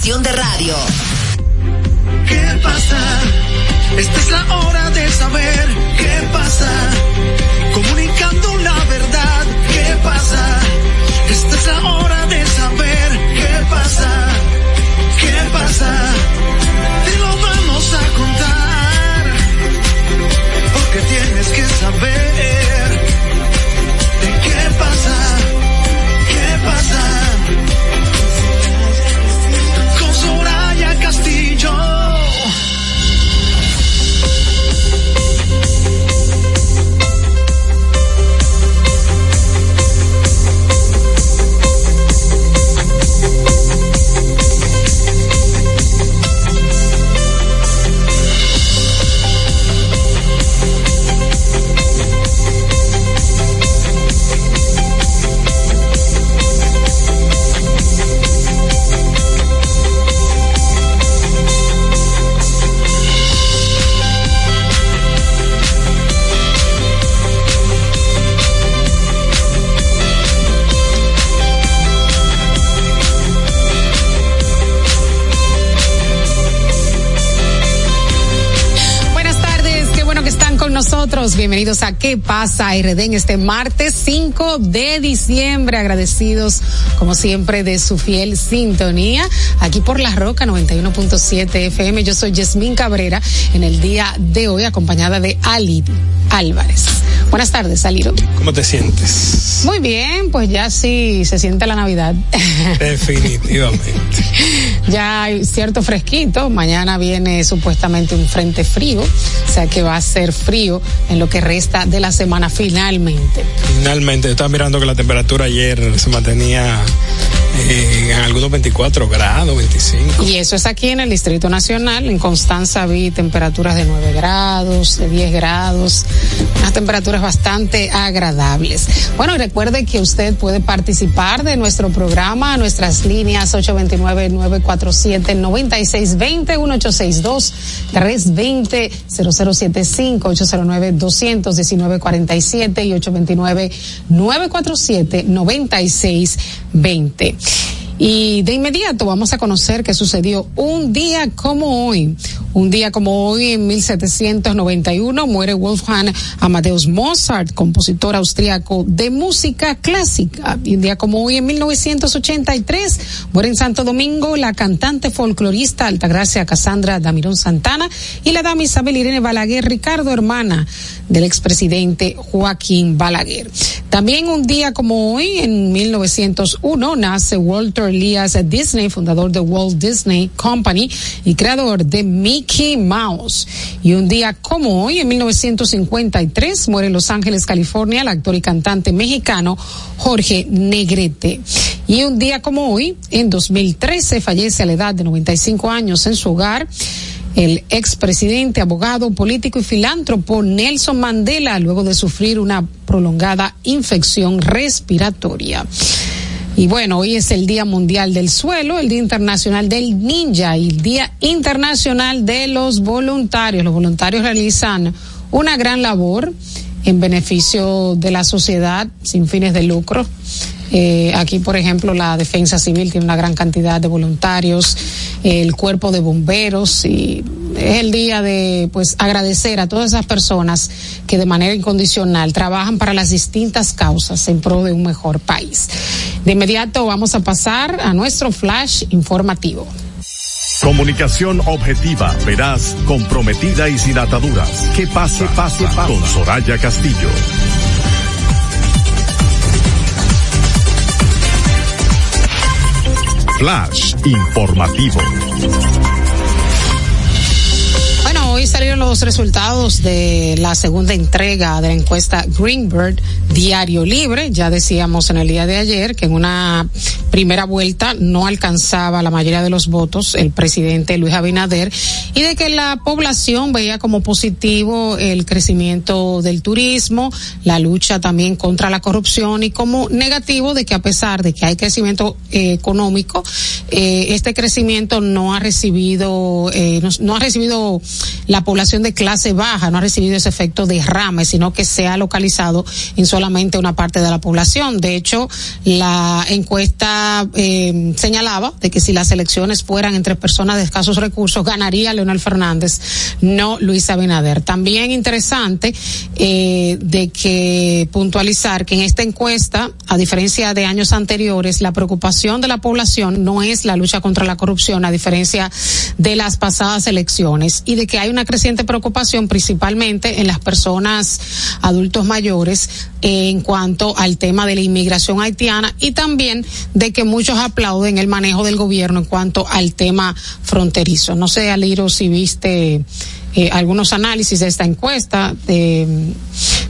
de radio. ¿Qué pasa? Esta es la hora de saber qué pasa. Comunicando la verdad, ¿qué pasa? Esta es la hora de saber qué pasa. ¿Qué pasa? Te lo vamos a contar. Porque tienes que saber. Bienvenidos a ¿Qué pasa RD en este martes 5 de diciembre? Agradecidos, como siempre, de su fiel sintonía. Aquí por La Roca 91.7 FM. Yo soy Yasmín Cabrera en el día de hoy, acompañada de Ali Álvarez. Buenas tardes, Aliro. ¿Cómo te sientes? Muy bien, pues ya sí se siente la Navidad. Definitivamente. ya hay cierto fresquito. Mañana viene supuestamente un frente frío, o sea que va a ser frío en lo que resta de la semana finalmente. Finalmente, estaba mirando que la temperatura ayer se mantenía en algunos 24 grados, 25. Y eso es aquí en el Distrito Nacional. En Constanza vi temperaturas de 9 grados, de 10 grados, unas temperaturas bastante agradables. Bueno, recuerde que usted puede participar de nuestro programa, nuestras líneas 829-947-9620, 1862-320-0075, 809-219-47 y 829-947-9620. Shh. Y de inmediato vamos a conocer qué sucedió un día como hoy. Un día como hoy, en 1791, muere Wolfgang Amadeus Mozart, compositor austriaco de música clásica. Y un día como hoy, en 1983, muere en Santo Domingo la cantante folclorista Altagracia Cassandra Damirón Santana y la dama Isabel Irene Balaguer Ricardo, hermana del expresidente Joaquín Balaguer. También un día como hoy, en 1901, nace Walter Elias Disney, fundador de Walt Disney Company y creador de Mickey Mouse. Y un día como hoy, en 1953, muere en Los Ángeles, California, el actor y cantante mexicano Jorge Negrete. Y un día como hoy, en 2013, fallece a la edad de 95 años en su hogar el expresidente, abogado, político y filántropo Nelson Mandela, luego de sufrir una prolongada infección respiratoria. Y bueno, hoy es el Día Mundial del Suelo, el Día Internacional del Ninja y el Día Internacional de los Voluntarios. Los voluntarios realizan una gran labor en beneficio de la sociedad sin fines de lucro. Eh, aquí, por ejemplo, la Defensa Civil tiene una gran cantidad de voluntarios, el Cuerpo de Bomberos y es el día de, pues, agradecer a todas esas personas que de manera incondicional trabajan para las distintas causas en pro de un mejor país. De inmediato vamos a pasar a nuestro flash informativo. Comunicación objetiva, veraz, comprometida y sin ataduras. Que pase, pase, pase. Con Soraya Castillo. Flash informativo. Hoy salieron los resultados de la segunda entrega de la encuesta Greenbird Diario Libre. Ya decíamos en el día de ayer que en una primera vuelta no alcanzaba la mayoría de los votos el presidente Luis Abinader y de que la población veía como positivo el crecimiento del turismo, la lucha también contra la corrupción y como negativo de que a pesar de que hay crecimiento eh, económico, eh, este crecimiento no ha recibido, eh, no, ha recibido la población de clase baja, no ha recibido ese efecto de rame, sino que se ha localizado en solamente una parte de la población. De hecho, la encuesta eh, señalaba de que si las elecciones fueran entre personas de escasos recursos, ganaría Leonel Fernández, no Luis Abinader. También interesante eh, de que puntualizar que en esta encuesta, a diferencia de años anteriores, la preocupación de la población no es la lucha contra la corrupción, a diferencia de las pasadas elecciones, y de que hay una creciente preocupación principalmente en las personas adultos mayores en cuanto al tema de la inmigración haitiana y también de que muchos aplauden el manejo del gobierno en cuanto al tema fronterizo. No sé, Aliro, si viste eh, algunos análisis de esta encuesta. Eh,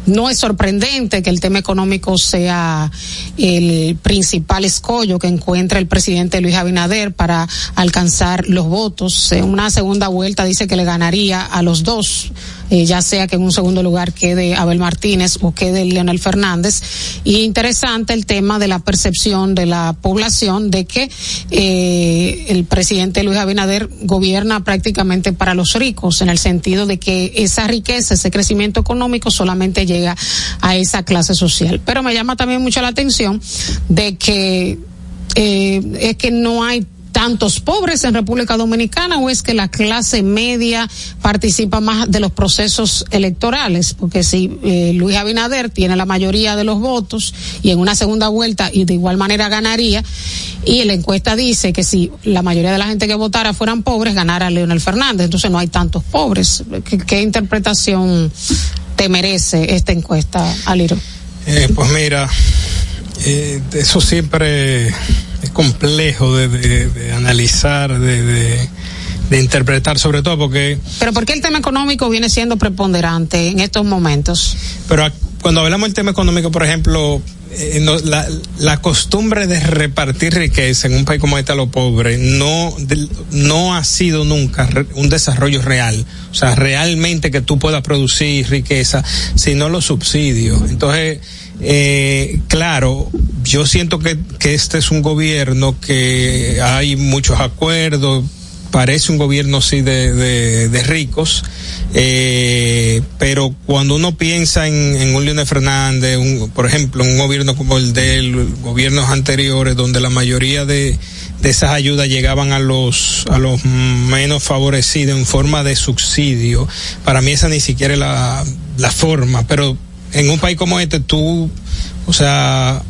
no es sorprendente que el tema económico sea el principal escollo que encuentra el presidente Luis Abinader para alcanzar los votos. En una segunda vuelta dice que le ganaría a los dos. Eh, ya sea que en un segundo lugar quede Abel Martínez o quede Leonel Fernández. Y interesante el tema de la percepción de la población de que eh, el presidente Luis Abinader gobierna prácticamente para los ricos, en el sentido de que esa riqueza, ese crecimiento económico solamente llega a esa clase social. Pero me llama también mucho la atención de que eh, es que no hay tantos pobres en República Dominicana o es que la clase media participa más de los procesos electorales? Porque si eh, Luis Abinader tiene la mayoría de los votos y en una segunda vuelta y de igual manera ganaría, y la encuesta dice que si la mayoría de la gente que votara fueran pobres, ganara Leonel Fernández. Entonces no hay tantos pobres. ¿Qué, interpretación te merece esta encuesta, Aliro? Eh, pues mira, eh, eso siempre es complejo de, analizar, de, interpretar, sobre todo porque... Pero ¿por qué el tema económico viene siendo preponderante en estos momentos? Pero cuando hablamos del tema económico, por ejemplo, eh, la, la, costumbre de repartir riqueza en un país como este a los pobres no, no ha sido nunca un desarrollo real. O sea, realmente que tú puedas producir riqueza, sino los subsidios. Entonces, eh, claro, yo siento que, que este es un gobierno que hay muchos acuerdos, parece un gobierno sí de, de, ricos, eh, pero cuando uno piensa en, un Leonel Fernández, un, por ejemplo, un gobierno como el de gobiernos anteriores, donde la mayoría de, de esas ayudas llegaban a los, a los menos favorecidos en forma de subsidio, para mí esa ni siquiera es la, la forma, pero en un país como este tú, o sea,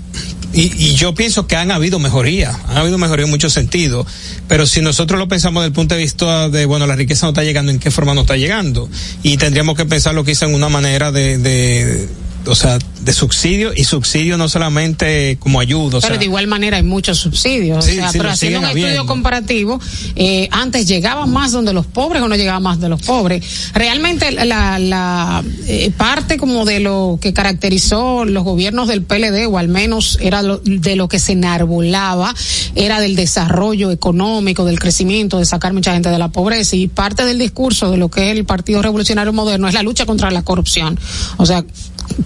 y, y, yo pienso que han habido mejoría, han habido mejoría en muchos sentidos, pero si nosotros lo pensamos desde el punto de vista de, bueno, la riqueza no está llegando, ¿en qué forma no está llegando? Y tendríamos que pensarlo quizá en una manera de, de o sea, de subsidio y subsidio no solamente como ayuda. pero de igual manera hay muchos subsidios. o sea, pero haciendo un estudio comparativo, eh, antes llegaba más donde los pobres o no llegaba más de los pobres. Realmente la, la eh, parte como de lo que caracterizó los gobiernos del PLD, o al menos era de lo que se enarbolaba, era del desarrollo económico, del crecimiento, de sacar mucha gente de la pobreza. Y parte del discurso de lo que es el Partido Revolucionario Moderno es la lucha contra la corrupción. O sea,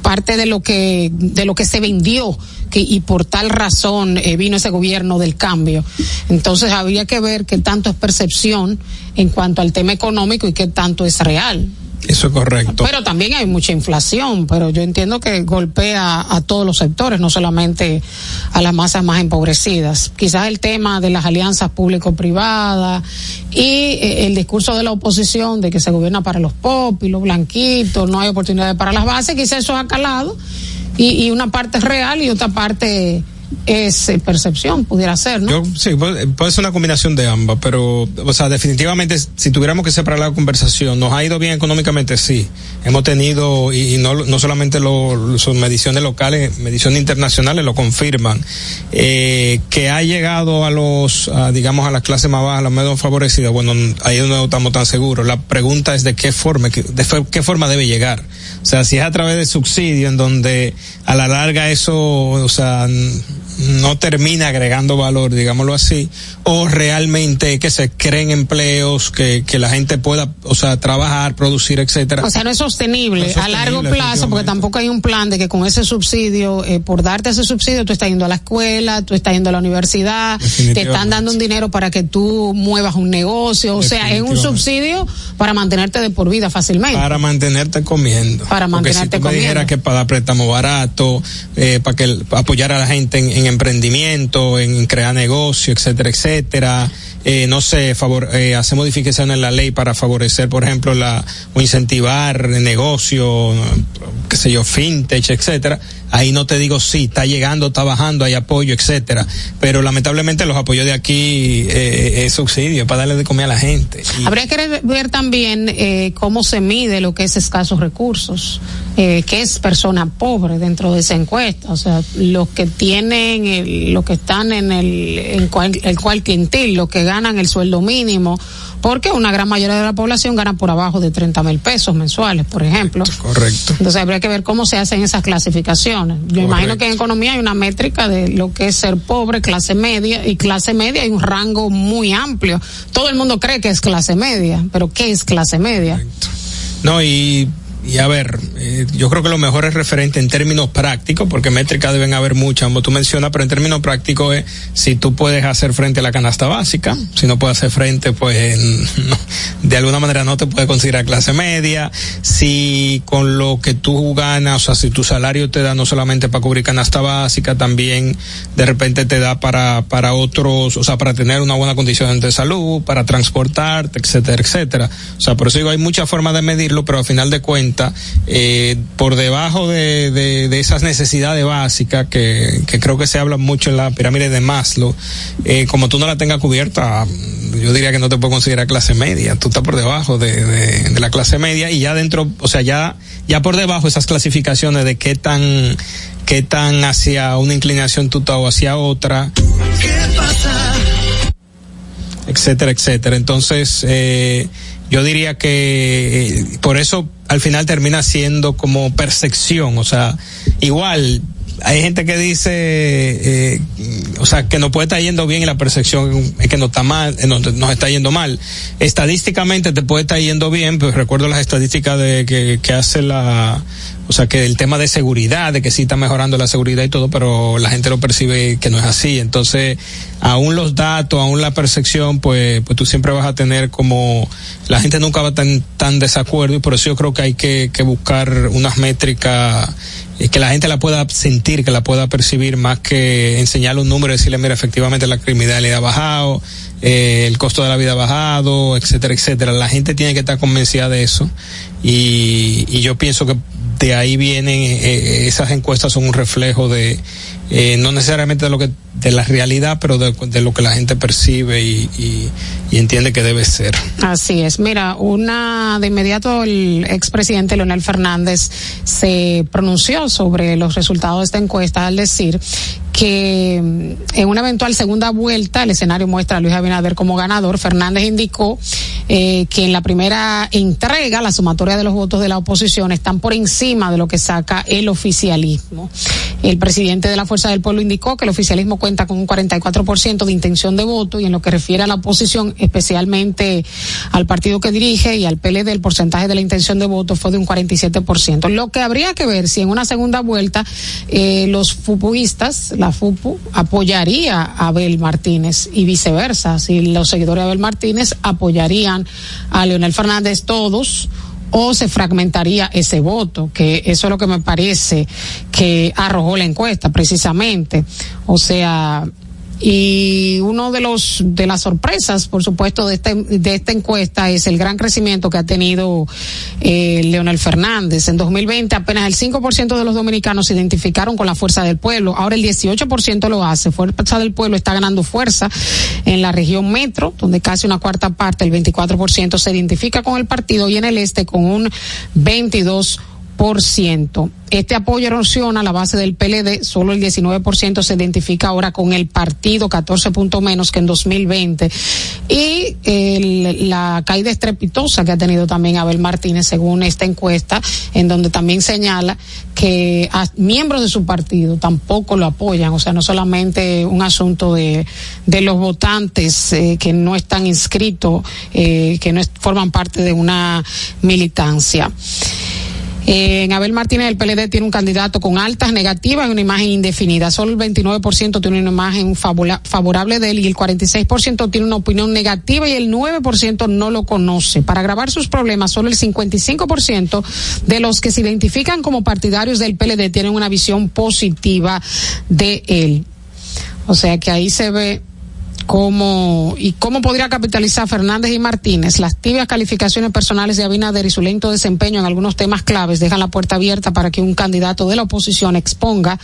parte de lo que de lo que se vendió que, y por tal razón eh, vino ese gobierno del cambio. Entonces había que ver qué tanto es percepción en cuanto al tema económico y qué tanto es real. Eso es correcto. Pero también hay mucha inflación, pero yo entiendo que golpea a todos los sectores, no solamente a las masas más empobrecidas. Quizás el tema de las alianzas público-privadas y eh, el discurso de la oposición de que se gobierna para los pop y los blanquitos, no hay oportunidades para las bases, quizás eso ha calado y, y una parte es real y otra parte es eh, percepción, pudiera ser, ¿no? Yo, sí, puede, ser una combinación de ambas, pero, o sea, definitivamente, si tuviéramos que separar la conversación, ¿nos ha ido bien económicamente? Sí. Hemos tenido, y, no, no solamente los mediciones locales, mediciones internacionales lo confirman, eh, que ha llegado a los, digamos, a las clases más bajas, a las menos favorecidas, bueno, ahí no estamos tan seguros. La pregunta es de qué forma, de qué forma debe llegar. O sea, si es a través de subsidio, en donde a la larga eso, o sea, no termina agregando valor, digámoslo así, o realmente que se creen empleos, que, que la gente pueda, o sea, trabajar, producir, etcétera. O sea, no es sostenible, a largo plazo, porque tampoco hay un plan de que con ese subsidio, eh, por darte ese subsidio, tú estás yendo a la escuela, tú estás yendo a la universidad, te están dando un dinero para que tú muevas un negocio, o sea, es un subsidio para mantenerte de por vida fácilmente. Para mantenerte comiendo. Para mantenerte porque si tú dijera que para dar préstamo barato, eh, para que apoyar a la gente en emprendimiento, en crear negocio, etcétera, etcétera. Eh, no sé, eh, hacer modificaciones en la ley para favorecer, por ejemplo, la, o incentivar negocio, qué sé yo, fintech, etcétera. Ahí no te digo sí, está llegando, está bajando, hay apoyo, etcétera. Pero lamentablemente los apoyos de aquí eh, es subsidio para darle de comer a la gente. Habría que ver también eh, cómo se mide lo que es escasos recursos, eh, qué es persona pobre dentro de esa encuesta. O sea, los que tienen, el, los que están en el, en cual, el cual quintil, los que ganan el sueldo mínimo, porque una gran mayoría de la población gana por abajo de 30 mil pesos mensuales, por ejemplo. Correcto. Entonces habría que ver cómo se hacen esas clasificaciones. Yo imagino que en economía hay una métrica de lo que es ser pobre, clase media, y clase media hay un rango muy amplio. Todo el mundo cree que es clase media, pero ¿qué es clase media? No, y y a ver, eh, yo creo que lo mejor es referente en términos prácticos, porque métricas deben haber muchas, como tú mencionas, pero en términos prácticos es si tú puedes hacer frente a la canasta básica, si no puedes hacer frente, pues de alguna manera no te puedes considerar clase media, si con lo que tú ganas, o sea, si tu salario te da no solamente para cubrir canasta básica, también de repente te da para, para otros, o sea, para tener una buena condición de salud, para transportarte, etcétera, etcétera. O sea, por eso digo, hay muchas formas de medirlo, pero al final de cuentas, eh, por debajo de, de, esas necesidades básicas que, que, creo que se habla mucho en la pirámide de Maslow, eh, como tú no la tengas cubierta, yo diría que no te puedo considerar clase media, tú estás por debajo de, de, la clase media y ya dentro, o sea, ya, ya por debajo esas clasificaciones de qué tan, qué tan hacia una inclinación tú estás o hacia otra. ¿Qué pasa? etcétera, etcétera. Entonces, eh, yo diría que eh, por eso al final termina siendo como percepción, o sea, igual hay gente que dice, eh, o sea, que no puede estar yendo bien y la percepción es que no está mal, eh, nos, nos está yendo mal. Estadísticamente te puede estar yendo bien, pero recuerdo las estadísticas de que hace la, o sea, que el tema de seguridad, de que sí está mejorando la seguridad y todo, pero la gente lo percibe que no es así. Entonces, aún los datos, aún la percepción, pues, pues tú siempre vas a tener como, la gente nunca va estar tan desacuerdo y por eso yo creo que hay que, que buscar unas métricas y que la gente la pueda sentir, que la pueda percibir más que enseñarle un número y decirle, mira, efectivamente la criminalidad ha bajado, eh, el costo de la vida ha bajado, etcétera, etcétera. La gente tiene que estar convencida de eso y, y yo pienso que de ahí vienen, eh, eh, esas encuestas son un reflejo de, eh, no necesariamente de lo que, de la realidad, pero de, de lo que la gente percibe y, y, y, entiende que debe ser. Así es. Mira, una, de inmediato el expresidente Leonel Fernández se pronunció sobre los resultados de esta encuesta al decir que mm, en una eventual segunda vuelta el escenario muestra a Luis Abinader como ganador. Fernández indicó eh, que en la primera entrega la sumatoria de los votos de la oposición están por encima de lo que saca el oficialismo. El presidente de la Fuerza del Pueblo indicó que el oficialismo cuenta con un 44% de intención de voto y en lo que refiere a la oposición, especialmente al partido que dirige y al PLD, el porcentaje de la intención de voto fue de un 47%. Lo que habría que ver si en una segunda vuelta eh, los fupuistas, FUPU apoyaría a Abel Martínez y viceversa, si los seguidores de Abel Martínez apoyarían a Leonel Fernández todos o se fragmentaría ese voto, que eso es lo que me parece que arrojó la encuesta precisamente. O sea, y uno de los de las sorpresas, por supuesto, de este de esta encuesta es el gran crecimiento que ha tenido eh, Leonel Fernández. En 2020 apenas el 5% de los dominicanos se identificaron con la fuerza del pueblo. Ahora el 18% lo hace. Fuerza del pueblo está ganando fuerza en la región metro, donde casi una cuarta parte, el 24% se identifica con el partido y en el este con un 22 por ciento. Este apoyo erosiona la base del PLD, solo el 19% se identifica ahora con el partido, 14 puntos menos que en 2020. Y el, la caída estrepitosa que ha tenido también Abel Martínez, según esta encuesta, en donde también señala que miembros de su partido tampoco lo apoyan, o sea, no solamente un asunto de, de los votantes eh, que no están inscritos, eh, que no forman parte de una militancia. Eh, en Abel Martínez, el PLD tiene un candidato con altas negativas y una imagen indefinida. Solo el 29% tiene una imagen favorable de él y el 46% tiene una opinión negativa y el 9% no lo conoce. Para agravar sus problemas, solo el 55% de los que se identifican como partidarios del PLD tienen una visión positiva de él. O sea que ahí se ve cómo y cómo podría capitalizar Fernández y Martínez las tibias calificaciones personales de Abinader y su lento desempeño en algunos temas claves dejan la puerta abierta para que un candidato de la oposición exponga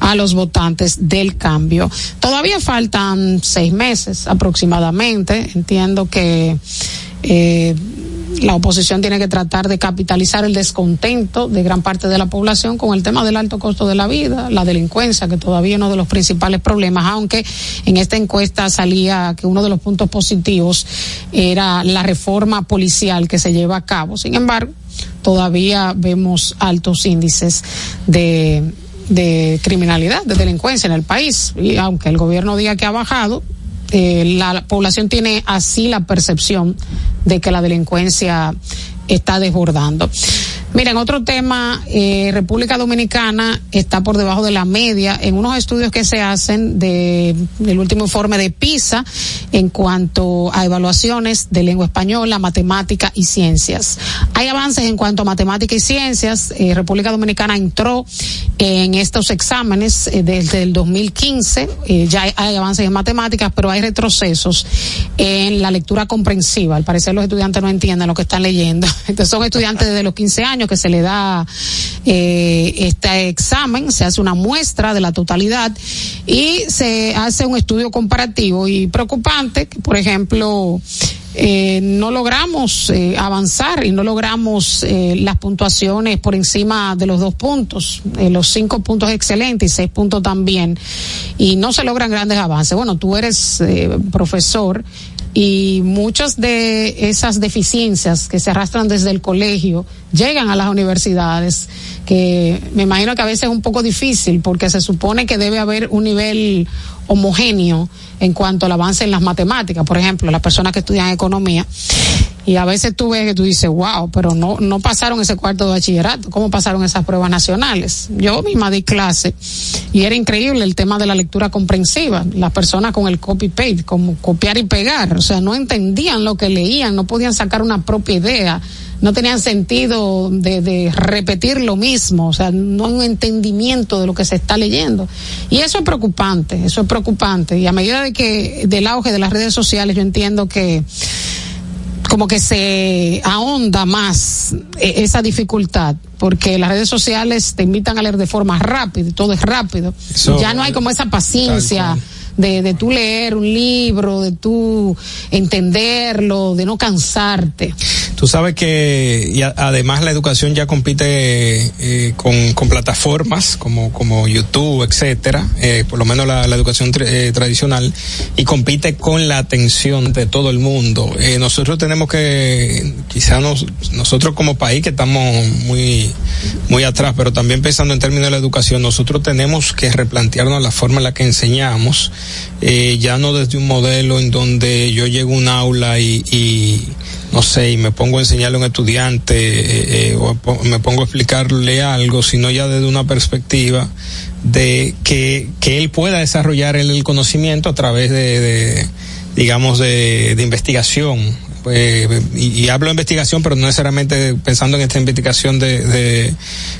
a los votantes del cambio. Todavía faltan seis meses aproximadamente. Entiendo que eh, la oposición tiene que tratar de capitalizar el descontento de gran parte de la población con el tema del alto costo de la vida, la delincuencia, que todavía es uno de los principales problemas, aunque en esta encuesta salía que uno de los puntos positivos era la reforma policial que se lleva a cabo. Sin embargo, todavía vemos altos índices de, de criminalidad, de delincuencia en el país. Y aunque el gobierno diga que ha bajado, eh, la población tiene así la percepción de que la delincuencia está desbordando. Miren, otro tema, eh, República Dominicana está por debajo de la media en unos estudios que se hacen de, del último informe de PISA en cuanto a evaluaciones de lengua española, matemática y ciencias. Hay avances en cuanto a matemática y ciencias. Eh, República Dominicana entró en estos exámenes eh, desde el 2015. Eh, ya hay, hay avances en matemáticas, pero hay retrocesos en la lectura comprensiva. Al parecer los estudiantes no entienden lo que están leyendo. Entonces son estudiantes desde los 15 años que se le da eh, este examen, se hace una muestra de la totalidad y se hace un estudio comparativo y preocupante, por ejemplo, eh, no logramos eh, avanzar y no logramos eh, las puntuaciones por encima de los dos puntos, eh, los cinco puntos excelentes y seis puntos también, y no se logran grandes avances. Bueno, tú eres eh, profesor y muchas de esas deficiencias que se arrastran desde el colegio llegan a las universidades, que me imagino que a veces es un poco difícil porque se supone que debe haber un nivel homogéneo en cuanto al avance en las matemáticas, por ejemplo, las personas que estudian economía. Y a veces tú ves que tú dices, wow, pero no, no pasaron ese cuarto de bachillerato, ¿cómo pasaron esas pruebas nacionales? Yo misma di clase y era increíble el tema de la lectura comprensiva, las personas con el copy-paste, como copiar y pegar, o sea, no entendían lo que leían, no podían sacar una propia idea no tenían sentido de, de, repetir lo mismo, o sea, no hay un entendimiento de lo que se está leyendo. Y eso es preocupante, eso es preocupante. Y a medida de que del auge de las redes sociales, yo entiendo que como que se ahonda más esa dificultad porque las redes sociales te invitan a leer de forma rápida y todo es rápido. So, ya no hay como esa paciencia de, de tú leer un libro, de tú entenderlo, de no cansarte. Tú sabes que y además la educación ya compite eh, con, con, plataformas como, como YouTube, etcétera, eh, por lo menos la, la educación eh, tradicional, y compite con la atención de todo el mundo. Eh, nosotros tenemos que, quizás nos, nosotros como país que estamos muy, muy atrás, pero también pensando en términos de la educación, nosotros tenemos que replantearnos la forma en la que enseñamos, eh, ya no desde un modelo en donde yo llego a un aula y, y no sé, y me pongo a enseñarle a un estudiante eh, eh, o me pongo a explicarle algo, sino ya desde una perspectiva de que, que él pueda desarrollar el, conocimiento a través de, de digamos, de, de investigación, eh, y, hablo de investigación, pero no necesariamente pensando en esta investigación de, de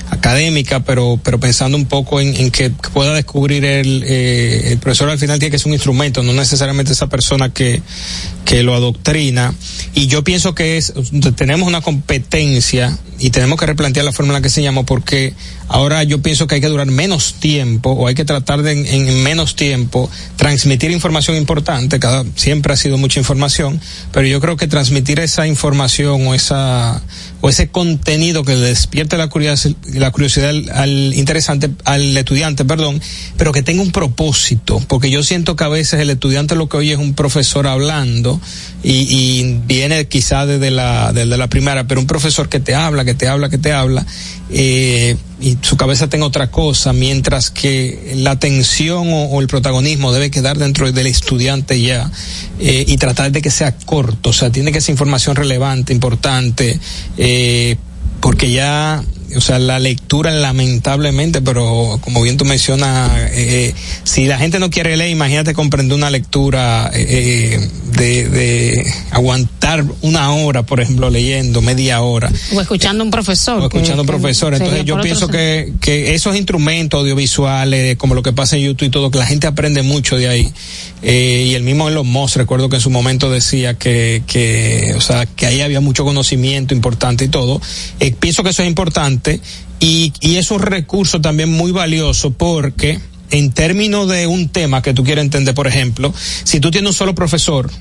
académica, pero, pero pensando un poco en, en que pueda descubrir el, eh, el profesor al final tiene que ser un instrumento, no necesariamente esa persona que, que lo adoctrina. Y yo pienso que es, tenemos una competencia y tenemos que replantear la forma en la que se llama porque ahora yo pienso que hay que durar menos tiempo o hay que tratar de en, en menos tiempo transmitir información importante, cada, siempre ha sido mucha información, pero yo creo que transmitir esa información o esa o ese contenido que le despierte la curiosidad, la curiosidad al, al, interesante al estudiante, perdón, pero que tenga un propósito, porque yo siento que a veces el estudiante lo que oye es un profesor hablando y, y viene quizá desde la desde la primaria, pero un profesor que te habla, que te habla, que te habla eh, y su cabeza tenga otra cosa, mientras que la atención o, o el protagonismo debe quedar dentro del estudiante ya eh, y tratar de que sea corto, o sea, tiene que ser información relevante, importante, eh, porque ya o sea, la lectura lamentablemente, pero como bien tú mencionas, eh, si la gente no quiere leer, imagínate comprender una lectura eh, de, de, aguantar una hora, por ejemplo, leyendo, media hora. O escuchando a un profesor. O escuchando a un profesor. Entonces yo pienso que, que esos instrumentos audiovisuales, como lo que pasa en YouTube y todo, que la gente aprende mucho de ahí. Eh, y el mismo en los Moss, recuerdo que en su momento decía que, que, o sea, que ahí había mucho conocimiento importante y todo. Eh, pienso que eso es importante y, es un recurso también muy valioso porque en términos de un tema que tú quieres entender, por ejemplo, si tú tienes un solo profesor,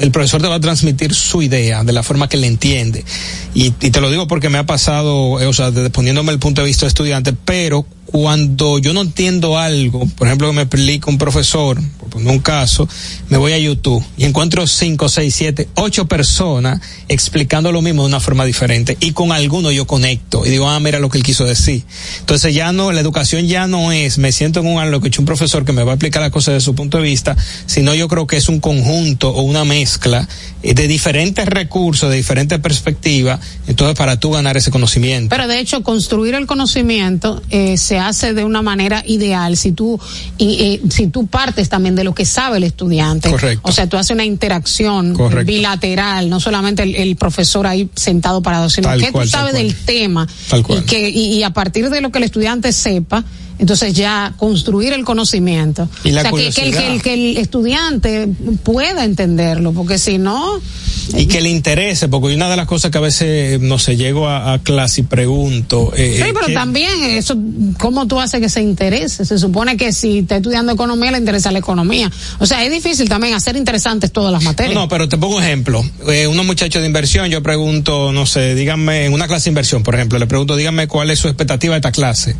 el profesor te va a transmitir su idea de la forma que le entiende. Y, y te lo digo porque me ha pasado, eh, o sea, de, poniéndome el punto de vista de estudiante, pero cuando yo no entiendo algo, por ejemplo, que me explica un profesor, por un caso, me voy a YouTube y encuentro cinco, seis, siete, ocho personas explicando lo mismo de una forma diferente y con alguno yo conecto y digo, ah, mira lo que él quiso decir. Entonces ya no, la educación ya no es, me siento en un lo que hecho un profesor que me va a explicar las cosas desde su punto de vista, sino yo creo que es un conjunto o una mezcla eh, de diferentes recursos, de diferentes perspectivas, entonces para tú ganar ese conocimiento. Pero de hecho, construir el conocimiento eh, se hace de una manera ideal si tú, y, eh, si tú partes también de lo que sabe el estudiante. Correcto. O sea, tú haces una interacción bilateral, no solamente el, profesor ahí sentado parado, sino que tú sabes del tema y que y, a partir de lo que el estudiante sepa, entonces ya construir el conocimiento. o sea, que, el, que, el, estudiante pueda entenderlo, porque si no... Y que le interese, porque una de las cosas que a veces, no sé, llego a, clase y pregunto... Eh, sí, pero también eso, ¿cómo tú haces que se interese? Se supone que si está estudiando economía, le interesa la economía. O sea, es difícil también hacer interesantes todas las materias. No, pero te pongo un ejemplo. Eh, unos muchachos de inversión, yo pregunto, no sé, díganme, en una clase de inversión, por ejemplo, le pregunto, díganme cuál es su expectativa de esta clase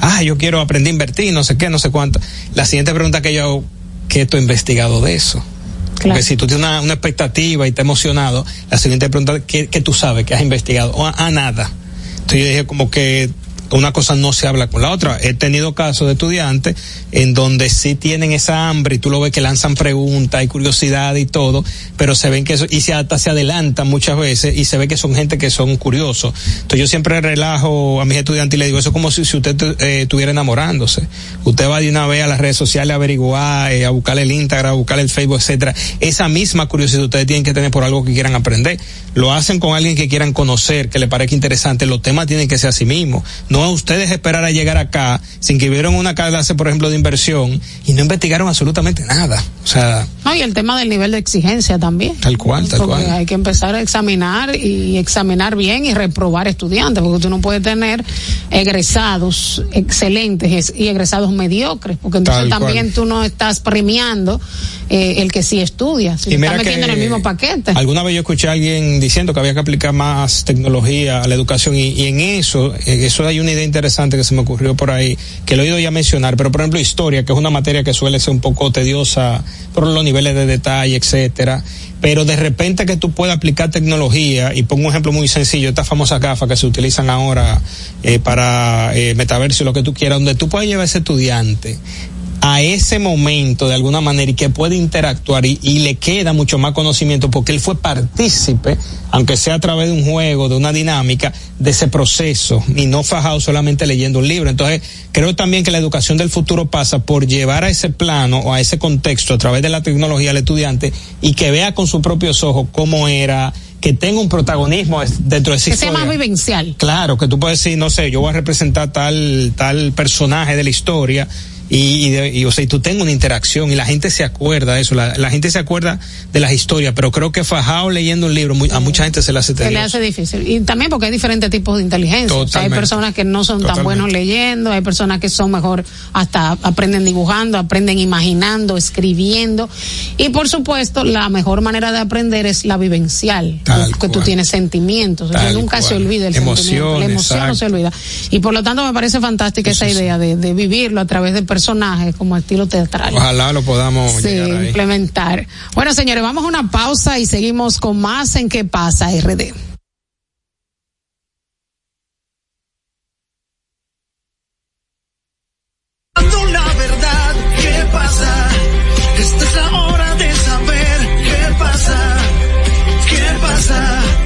ah, yo quiero aprender a invertir, no sé qué, no sé cuánto. La siguiente pregunta que yo, ¿qué tú has investigado de eso? Claro. Porque si tú tienes una, expectativa y estás emocionado, la siguiente pregunta, ¿qué, qué tú sabes? ¿Qué has investigado? O, ah, nada. Entonces yo dije como que una cosa no se habla con la otra. He tenido casos de estudiantes en donde sí tienen esa hambre y tú lo ves que lanzan preguntas y curiosidad y todo, pero se ven que eso, y se hasta se adelantan muchas veces y se ve que son gente que son curiosos. Entonces yo siempre relajo a mis estudiantes y les digo, eso es como si, si usted eh, estuviera enamorándose. Usted va de una vez a las redes sociales a averiguar, eh, a buscar el Instagram, a buscar el Facebook, etcétera. Esa misma curiosidad ustedes tienen que tener por algo que quieran aprender. Lo hacen con alguien que quieran conocer, que le parezca interesante. Los temas tienen que ser a sí mismos a ustedes esperar a llegar acá sin que vieron una clase, por ejemplo, de inversión y no investigaron absolutamente nada. O sea. No, y el tema del nivel de exigencia también. Tal cual, tal porque cual. Hay que empezar a examinar y examinar bien y reprobar estudiantes, porque tú no puedes tener egresados excelentes y egresados mediocres, porque entonces también tú no estás premiando eh, el que sí estudia, si está metiendo en el mismo paquete. Alguna vez yo escuché a alguien diciendo que había que aplicar más tecnología a la educación y, en eso, eso hay una idea interesante que se me ocurrió por ahí, que lo he oído ya mencionar, pero por ejemplo historia, que es una materia que suele ser un poco tediosa por los niveles de detalle, etcétera, pero de repente que tú puedas aplicar tecnología, y pongo un ejemplo muy sencillo, estas famosas gafas que se utilizan ahora eh, para eh, metaverso, lo que tú quieras, donde tú puedes llevar a ese estudiante a ese momento de alguna manera y que puede interactuar y, le queda mucho más conocimiento porque él fue partícipe, aunque sea a través de un juego, de una dinámica, de ese proceso y no fajado solamente leyendo un libro. Entonces, creo también que la educación del futuro pasa por llevar a ese plano o a ese contexto a través de la tecnología al estudiante y que vea con sus propios ojos cómo era, que tenga un protagonismo dentro de esa que sea más vivencial. Claro, que tú puedes decir, no sé, yo voy a representar tal, tal personaje de la historia y, y, o sea, y tú tengas una interacción y la gente se acuerda de eso, la, la, gente se acuerda de las historias, pero creo que fajado leyendo un libro a mucha gente se le hace Se le hace difícil. Y también porque hay diferentes tipos de inteligencia. hay personas que no son tan buenos leyendo, hay personas que son mejor, hasta aprenden dibujando, aprenden imaginando, escribiendo. Y por supuesto, la mejor manera de aprender es la vivencial, que tú tienes sentimientos. nunca se olvida el sentimiento. La emoción no se olvida. Y por lo tanto me parece fantástica esa idea de, de vivirlo a través de personajes como estilo teatral. Ojalá lo podamos implementar. Bueno, señores, vamos a una pausa y seguimos con más en qué pasa RD. La verdad, ¿qué pasa? Esta es la hora de saber qué pasa. ¿Qué pasa?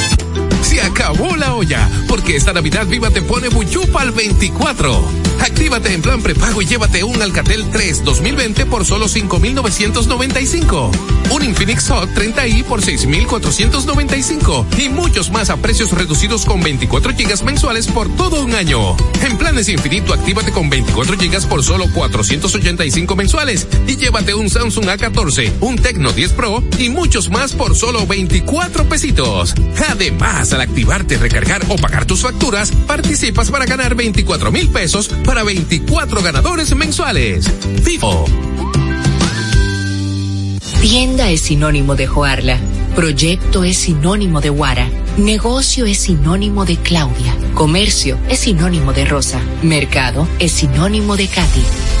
Acabó la olla, porque esta Navidad Viva te pone Buchupa al 24. Actívate en plan prepago y llévate un Alcatel 3 2020 por solo 5,995. Un Infinix Hot 30i por 6,495. Y muchos más a precios reducidos con 24 gigas mensuales por todo un año. En planes infinito, actívate con 24 gigas por solo 485 mensuales. Y llévate un Samsung A14, un Tecno 10 Pro y muchos más por solo 24 pesitos. Además, al activarte, recargar o pagar tus facturas, participas para ganar 24 mil pesos para 24 ganadores mensuales. Vivo. Tienda es sinónimo de Joarla. Proyecto es sinónimo de Guara. Negocio es sinónimo de Claudia. Comercio es sinónimo de Rosa. Mercado es sinónimo de Katy.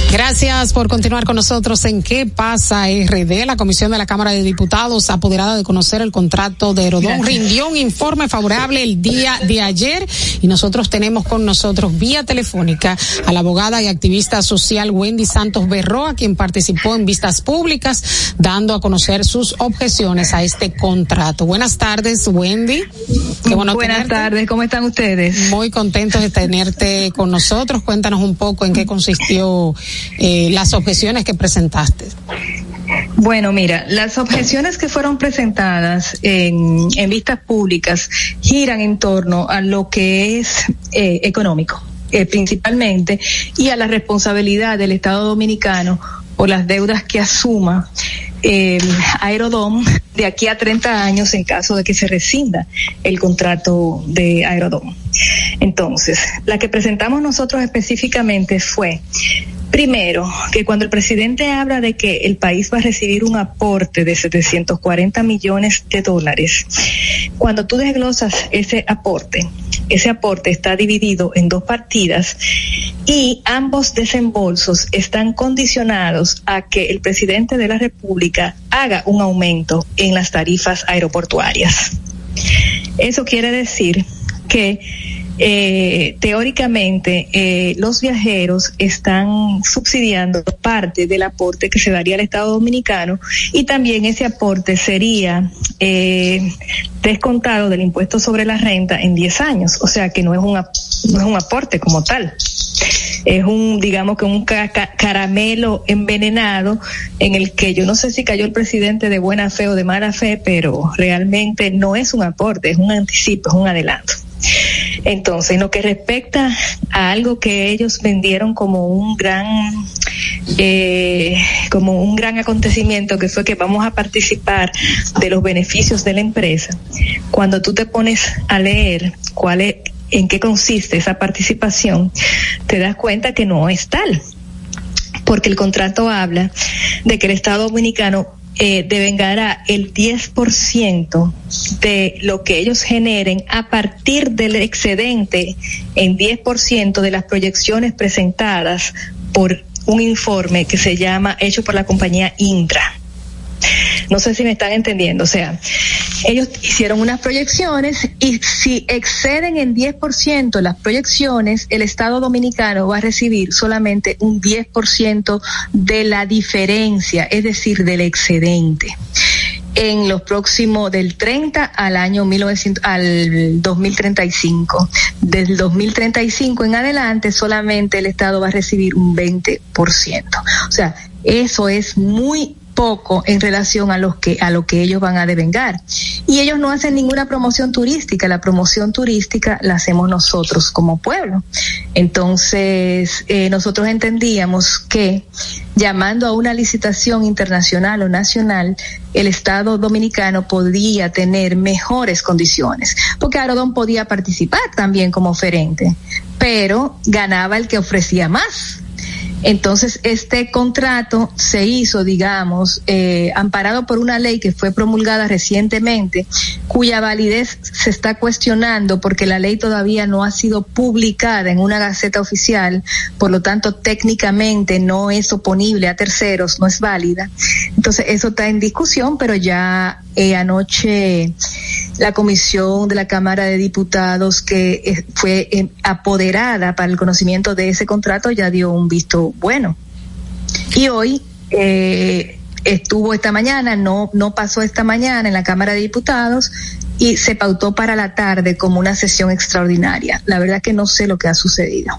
Gracias por continuar con nosotros en ¿Qué pasa RD? La Comisión de la Cámara de Diputados, apoderada de conocer el contrato de Herodón, rindió un informe favorable el día de ayer y nosotros tenemos con nosotros vía telefónica a la abogada y activista social Wendy Santos Berroa, quien participó en vistas públicas dando a conocer sus objeciones a este contrato. Buenas tardes, Wendy. Qué bueno Buenas tenerte. tardes, ¿cómo están ustedes? Muy contentos de tenerte con nosotros. Cuéntanos un poco en qué consistió eh, las objeciones que presentaste. Bueno, mira, las objeciones que fueron presentadas en, en vistas públicas giran en torno a lo que es eh, económico, eh, principalmente, y a la responsabilidad del Estado Dominicano por las deudas que asuma eh, Aerodom de aquí a 30 años en caso de que se rescinda el contrato de Aerodom. Entonces, la que presentamos nosotros específicamente fue Primero, que cuando el presidente habla de que el país va a recibir un aporte de 740 millones de dólares, cuando tú desglosas ese aporte, ese aporte está dividido en dos partidas y ambos desembolsos están condicionados a que el presidente de la República haga un aumento en las tarifas aeroportuarias. Eso quiere decir que eh, teóricamente eh, los viajeros están subsidiando parte del aporte que se daría al Estado Dominicano y también ese aporte sería eh, descontado del impuesto sobre la renta en 10 años, o sea que no es un, no es un aporte como tal. Es un, digamos que un ca- ca- caramelo envenenado en el que yo no sé si cayó el presidente de buena fe o de mala fe, pero realmente no es un aporte, es un anticipo, es un adelanto. Entonces, en lo que respecta a algo que ellos vendieron como un gran, eh, como un gran acontecimiento, que fue que vamos a participar de los beneficios de la empresa, cuando tú te pones a leer cuál es, en qué consiste esa participación, te das cuenta que no es tal porque el contrato habla de que el Estado Dominicano eh, devengará el 10% de lo que ellos generen a partir del excedente en 10% de las proyecciones presentadas por un informe que se llama, hecho por la compañía Intra. No sé si me están entendiendo. O sea, ellos hicieron unas proyecciones y si exceden en 10% las proyecciones, el Estado dominicano va a recibir solamente un 10% de la diferencia, es decir, del excedente en los próximos del 30 al año 1900 al 2035. Del 2035 en adelante solamente el Estado va a recibir un 20%. O sea, eso es muy poco en relación a los que a lo que ellos van a devengar. Y ellos no hacen ninguna promoción turística. La promoción turística la hacemos nosotros como pueblo. Entonces eh, nosotros entendíamos que llamando a una licitación internacional o nacional el Estado dominicano podía tener mejores condiciones porque Arodón podía participar también como oferente pero ganaba el que ofrecía más entonces, este contrato se hizo, digamos, eh, amparado por una ley que fue promulgada recientemente, cuya validez se está cuestionando porque la ley todavía no ha sido publicada en una gaceta oficial, por lo tanto, técnicamente no es oponible a terceros, no es válida. Entonces, eso está en discusión, pero ya eh, anoche la comisión de la Cámara de Diputados que eh, fue eh, apoderada para el conocimiento de ese contrato ya dio un visto bueno. Y hoy eh, estuvo esta mañana, no, no pasó esta mañana en la Cámara de Diputados y se pautó para la tarde como una sesión extraordinaria. La verdad que no sé lo que ha sucedido.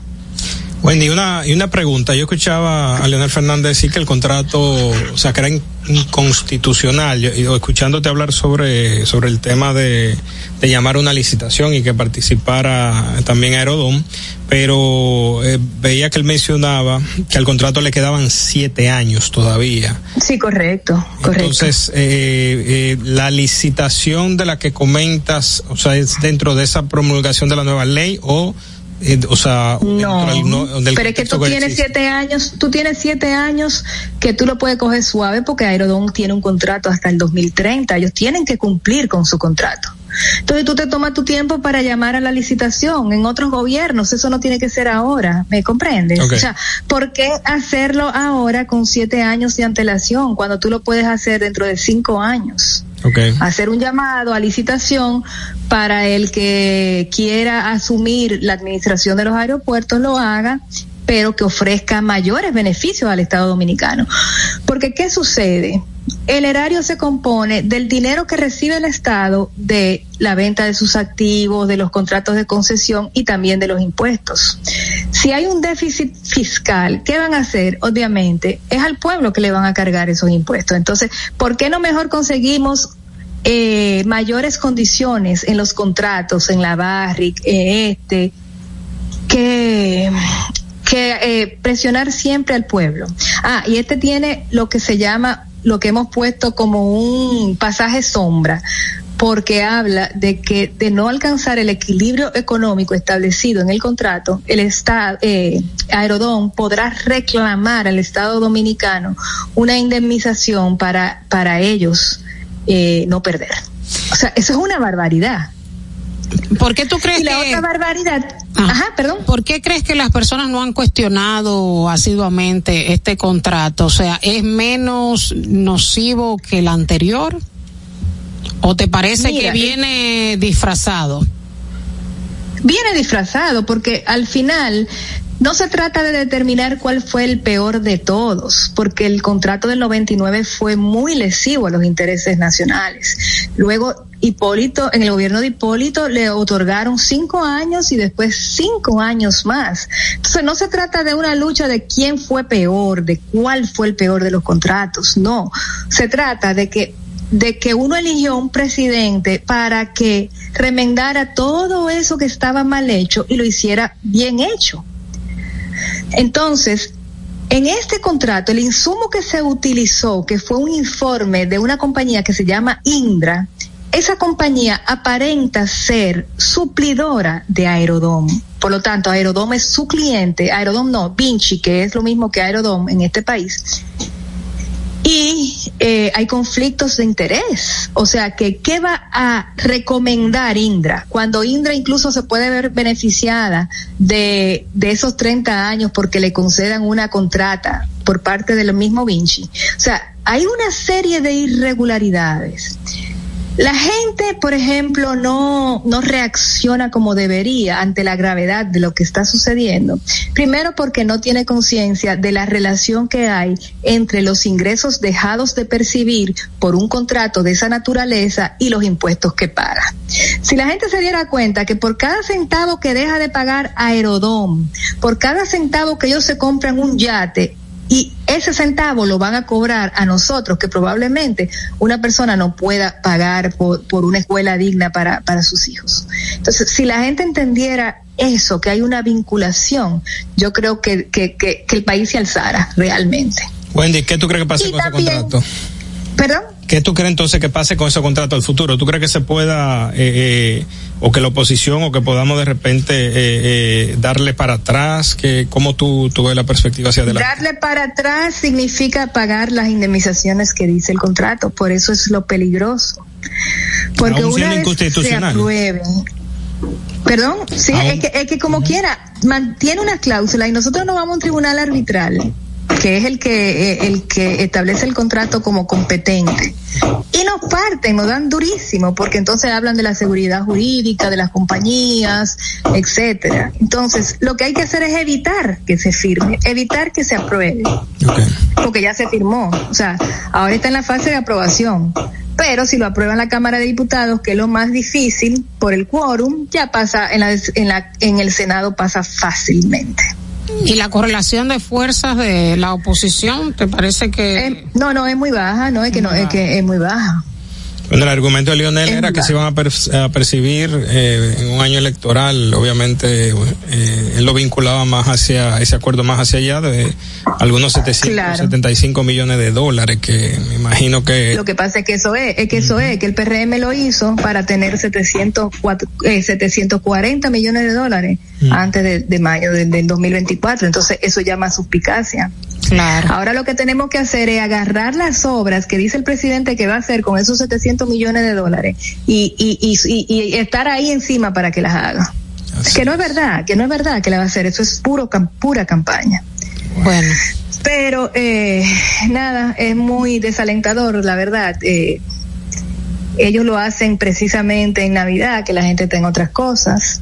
Wendy, una, y una pregunta. Yo escuchaba a Leonel Fernández decir que el contrato, o sea, que era inconstitucional. Yo, escuchándote hablar sobre, sobre el tema de, de llamar una licitación y que participara también Aerodón, pero eh, veía que él mencionaba que al contrato le quedaban siete años todavía. Sí, correcto, correcto. Entonces, eh, eh, la licitación de la que comentas, o sea, es dentro de esa promulgación de la nueva ley o eh, o sea, no, pero es que tú tienes siete años, tú tienes siete años que tú lo puedes coger suave porque Aerodón tiene un contrato hasta el 2030, ellos tienen que cumplir con su contrato. Entonces tú te tomas tu tiempo para llamar a la licitación. En otros gobiernos eso no tiene que ser ahora, ¿me comprendes? O sea, ¿por qué hacerlo ahora con siete años de antelación cuando tú lo puedes hacer dentro de cinco años? Hacer un llamado a licitación para el que quiera asumir la administración de los aeropuertos lo haga pero que ofrezca mayores beneficios al Estado dominicano. Porque ¿qué sucede? El erario se compone del dinero que recibe el Estado de la venta de sus activos, de los contratos de concesión y también de los impuestos. Si hay un déficit fiscal, ¿qué van a hacer? Obviamente, es al pueblo que le van a cargar esos impuestos. Entonces, ¿por qué no mejor conseguimos eh, mayores condiciones en los contratos, en la BARRIC, eh, este, que que eh, presionar siempre al pueblo. Ah, y este tiene lo que se llama, lo que hemos puesto como un pasaje sombra porque habla de que de no alcanzar el equilibrio económico establecido en el contrato, el Estado, eh, Aerodón podrá reclamar al Estado dominicano una indemnización para, para ellos eh, no perder. O sea, eso es una barbaridad. ¿Por qué tú crees y la otra barbaridad. Ah. Ajá, perdón. ¿Por qué crees que las personas no han cuestionado asiduamente este contrato? O sea, ¿es menos nocivo que el anterior? ¿O te parece que viene disfrazado? Viene disfrazado porque al final no se trata de determinar cuál fue el peor de todos, porque el contrato del 99 fue muy lesivo a los intereses nacionales. Luego, Hipólito, en el gobierno de Hipólito le otorgaron cinco años y después cinco años más. Entonces, no se trata de una lucha de quién fue peor, de cuál fue el peor de los contratos, no. Se trata de que de que uno eligió un presidente para que remendara todo eso que estaba mal hecho y lo hiciera bien hecho. Entonces, en este contrato, el insumo que se utilizó, que fue un informe de una compañía que se llama Indra, esa compañía aparenta ser suplidora de Aerodom. Por lo tanto, Aerodom es su cliente, Aerodom no, Vinci, que es lo mismo que Aerodom en este país, y eh, hay conflictos de interés. O sea, que ¿qué va a recomendar Indra? Cuando Indra incluso se puede ver beneficiada de, de esos 30 años porque le concedan una contrata por parte del mismo Vinci. O sea, hay una serie de irregularidades. La gente, por ejemplo, no, no reacciona como debería ante la gravedad de lo que está sucediendo. Primero porque no tiene conciencia de la relación que hay entre los ingresos dejados de percibir por un contrato de esa naturaleza y los impuestos que paga. Si la gente se diera cuenta que por cada centavo que deja de pagar Aerodom, por cada centavo que ellos se compran un yate, y ese centavo lo van a cobrar a nosotros, que probablemente una persona no pueda pagar por, por una escuela digna para, para sus hijos. Entonces, si la gente entendiera eso, que hay una vinculación, yo creo que, que, que, que el país se alzara realmente. Wendy, ¿qué tú crees que pase Y con también- ese contrato? ¿Perdón? ¿Qué tú crees entonces que pase con ese contrato al futuro? ¿Tú crees que se pueda, eh, eh, o que la oposición, o que podamos de repente eh, eh, darle para atrás? Que, ¿Cómo tú, tú ves la perspectiva hacia adelante? Darle para atrás significa pagar las indemnizaciones que dice el contrato, por eso es lo peligroso. Porque una vez se apruebe, perdón, sí, es que, es que como quiera, mantiene una cláusula y nosotros no vamos a un tribunal arbitral, que es el que, eh, el que establece el contrato como competente. Y nos parten, nos dan durísimo, porque entonces hablan de la seguridad jurídica, de las compañías, etcétera. Entonces, lo que hay que hacer es evitar que se firme, evitar que se apruebe porque ya se firmó. O sea, ahora está en la fase de aprobación. Pero si lo aprueba en la Cámara de Diputados, que es lo más difícil por el quórum, ya pasa en, la, en, la, en el Senado pasa fácilmente. ¿Y la correlación de fuerzas de la oposición te parece que... no, no, es muy baja, no, es que no, es que es muy baja. Bueno, el argumento de Lionel era que se iban a, per- a percibir eh, en un año electoral, obviamente eh, él lo vinculaba más hacia ese acuerdo más hacia allá de algunos 775 millones de dólares que me imagino que Lo que pasa es que eso es, es que eso es, que el PRM lo hizo para tener 704, eh, 740 millones de dólares Mm. antes de, de mayo del, del 2024. Entonces eso llama suspicacia. Claro. Ahora lo que tenemos que hacer es agarrar las obras que dice el presidente que va a hacer con esos 700 millones de dólares y, y, y, y- y estar ahí encima para que las haga. Que no es verdad, que no es verdad que la va a hacer, eso es puro cam- pura campaña. Bueno. Pero eh, nada, es muy desalentador, la verdad. Eh, ellos lo hacen precisamente en Navidad, que la gente tenga otras cosas.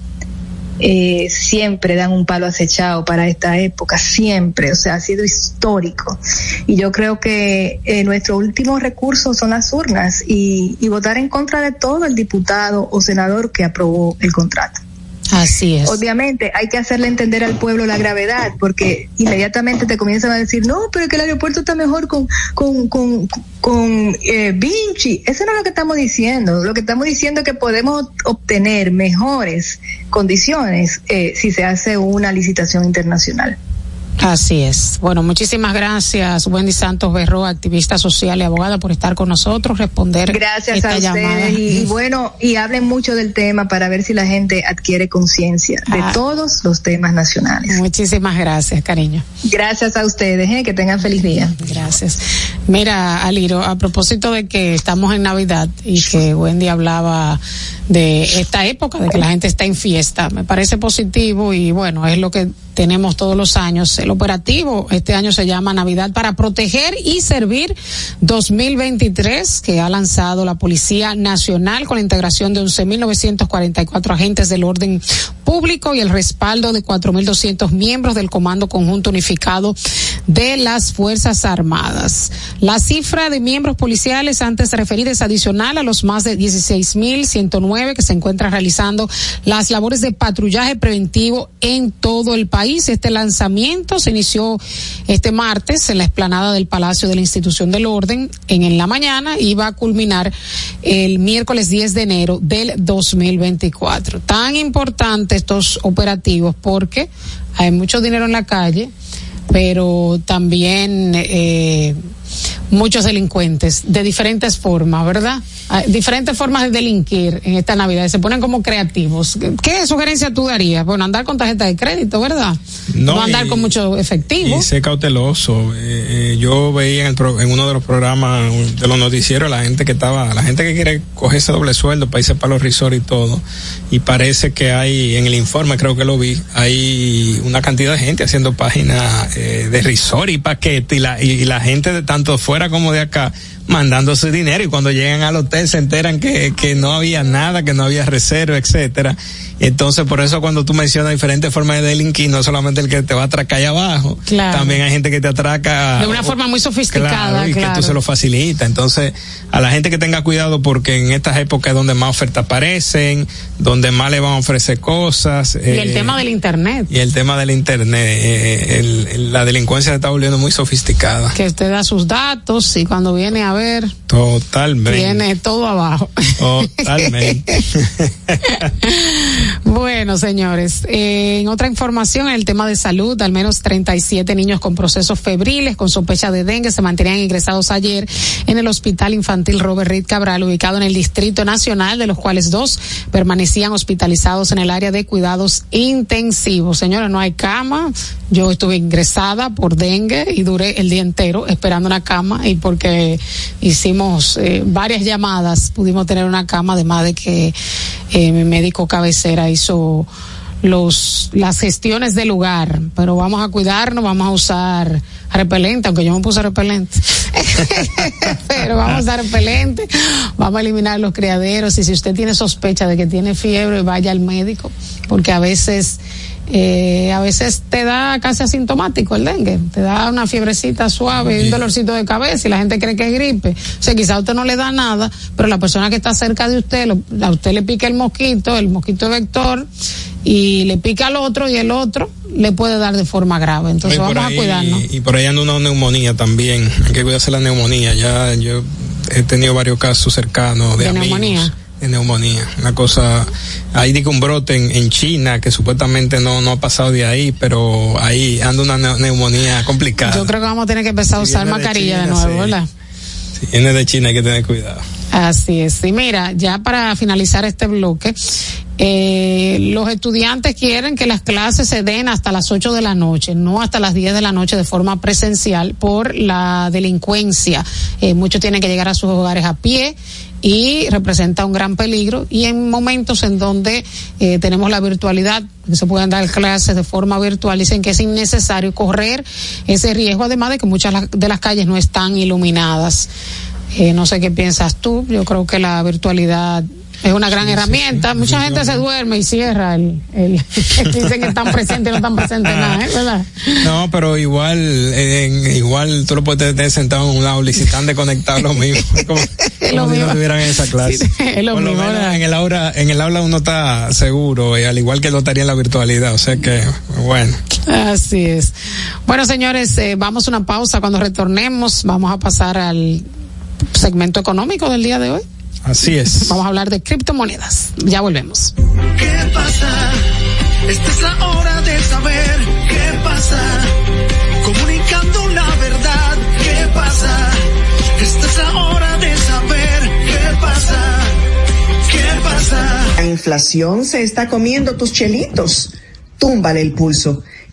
Eh, siempre dan un palo acechado para esta época, siempre, o sea, ha sido histórico. Y yo creo que eh, nuestro último recurso son las urnas y, y votar en contra de todo el diputado o senador que aprobó el contrato. Así es. Obviamente hay que hacerle entender al pueblo la gravedad, porque inmediatamente te comienzan a decir, no, pero que el aeropuerto está mejor con, con, con, con eh, Vinci. Eso no es lo que estamos diciendo. Lo que estamos diciendo es que podemos obtener mejores condiciones eh, si se hace una licitación internacional. Así es. Bueno, muchísimas gracias, Wendy Santos Berro, activista social y abogada, por estar con nosotros, responder Gracias esta a ustedes llamada. y, y bueno, y hablen mucho del tema para ver si la gente adquiere conciencia de Ah. todos los temas nacionales. Muchísimas gracias, cariño. Gracias a ustedes, eh, que tengan feliz día. Gracias. Mira, Aliro, a propósito de que estamos en Navidad y que Wendy hablaba de esta época, de que la gente está en fiesta, me parece positivo y bueno, es lo que tenemos todos los años. El operativo este año se llama Navidad para proteger y servir 2023, que ha lanzado la Policía Nacional con la integración de 11.944 agentes del orden público y el respaldo de 4.200 miembros del Comando Conjunto Unificado de las Fuerzas Armadas. La cifra de miembros policiales antes referida es adicional a los más de 16.109 que se encuentran realizando las labores de patrullaje preventivo en todo el país. Este lanzamiento se inició este martes en la explanada del Palacio de la Institución del Orden en, la mañana y va a culminar el miércoles 10 de enero del 2024. Tan importantes estos operativos porque hay mucho dinero en la calle, pero también eh, muchos delincuentes de diferentes formas, ¿verdad? diferentes formas de delinquir en esta Navidad. Se ponen como creativos. ¿Qué sugerencia tú darías? Bueno, andar con tarjeta de crédito, ¿verdad? No, andar con mucho efectivo. Y ser cauteloso. Eh, eh, yo veía en, en, uno de los programas de los noticieros la gente que estaba, la gente que quiere coger ese doble sueldo para irse para los resorts y todo. Y parece que hay, en el informe creo que lo vi, hay una cantidad de gente haciendo páginas eh, de resort y paquete y la, y la gente de tanto fuera como de acá mandando su dinero y cuando llegan al hotel se enteran que, que no había nada, que no había reserva, etcétera. Entonces, por eso cuando tú mencionas diferentes formas de delinquir, no solamente el que te va a atracar allá abajo, también hay gente que te atraca. De una forma muy sofisticada. y que tú se lo facilita. Entonces, a la gente que tenga cuidado porque en estas épocas es donde más ofertas aparecen, donde más le van a ofrecer cosas. Y el eh, tema del Internet. Y el tema del Internet. Eh, la delincuencia se está volviendo muy sofisticada. Que usted da sus datos y cuando viene a ver. Totalmente. Viene todo abajo. Totalmente. Bueno, señores, en otra información, en el tema de salud, al menos 37 niños con procesos febriles con sospecha de dengue se mantenían ingresados ayer en el Hospital Infantil Robert Reed Cabral, ubicado en el Distrito Nacional, de los cuales dos permanecían hospitalizados en el área de cuidados intensivos. Señores, no hay cama. Yo estuve ingresada por dengue y duré el día entero esperando una cama y porque hicimos eh, varias llamadas pudimos tener una cama, además de que eh, mi médico cabecera hizo los las gestiones del lugar, pero vamos a cuidarnos, vamos a usar repelente, aunque yo me puse repelente. pero vamos a usar repelente, vamos a eliminar los criaderos. Y si usted tiene sospecha de que tiene fiebre, vaya al médico, porque a veces eh, a veces te da casi asintomático el dengue, te da una fiebrecita suave, un dolorcito de cabeza y la gente cree que es gripe. O sea, quizá a usted no le da nada, pero la persona que está cerca de usted, a usted le pica el mosquito, el mosquito vector, y le pica al otro y el otro le puede dar de forma grave. Entonces vamos a cuidarnos. Y por ahí anda una neumonía también, hay que cuidarse la neumonía. Ya yo he tenido varios casos cercanos de, neumonía de neumonía. Una cosa, hay digo un brote en, China que supuestamente no, no ha pasado de ahí, pero ahí anda una neumonía complicada. Yo creo que vamos a tener que empezar a usar mascarilla de, nuevo, ¿verdad? Si viene de China hay que tener cuidado. Así es. Y mira, ya para finalizar este bloque, eh, los estudiantes quieren que las clases se den hasta las 8 de la noche, no hasta las 10 de la noche de forma presencial por la delincuencia. Eh, muchos tienen que llegar a sus hogares a pie y representa un gran peligro. Y en momentos en donde eh, tenemos la virtualidad se pueden dar clases de forma virtual dicen que es innecesario correr ese riesgo además de que muchas de las calles no están iluminadas. Eh, no sé qué piensas tú. Yo creo que la virtualidad es una gran herramienta. Mucha gente se duerme y cierra el, el dicen que están presentes y no están presentes nada, ¿eh? ¿verdad? No, pero igual, igual tú lo puedes tener sentado en un lado y si están desconectados lo mismo. Como, lo mismo. si no estuvieran en esa clase. es lo mismo, en el aula, en el aula uno está seguro, y al igual que lo estaría en la virtualidad, o sea que, bueno. Así es. Bueno, señores, eh, vamos a una pausa. Cuando retornemos, vamos a pasar al segmento económico del día de hoy. Así es. Vamos a hablar de criptomonedas. Ya volvemos. ¿Qué pasa? Esta es la hora de saber qué pasa. Comunicando la verdad. ¿Qué pasa? Esta es la hora de saber qué pasa. ¿Qué pasa? La inflación se está comiendo tus chelitos. Túmbale el pulso.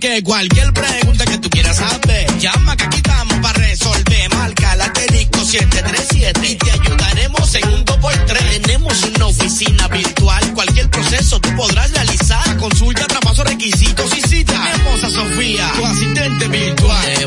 Que cualquier pregunta que tú quieras saber, llama que aquí estamos para resolver. Marca la técnico 737 y te ayudaremos en un 2x3. Tenemos una oficina virtual, cualquier proceso tú podrás realizar. Consulta, traspaso, requisitos y cita. Tenemos a Sofía, tu asistente virtual.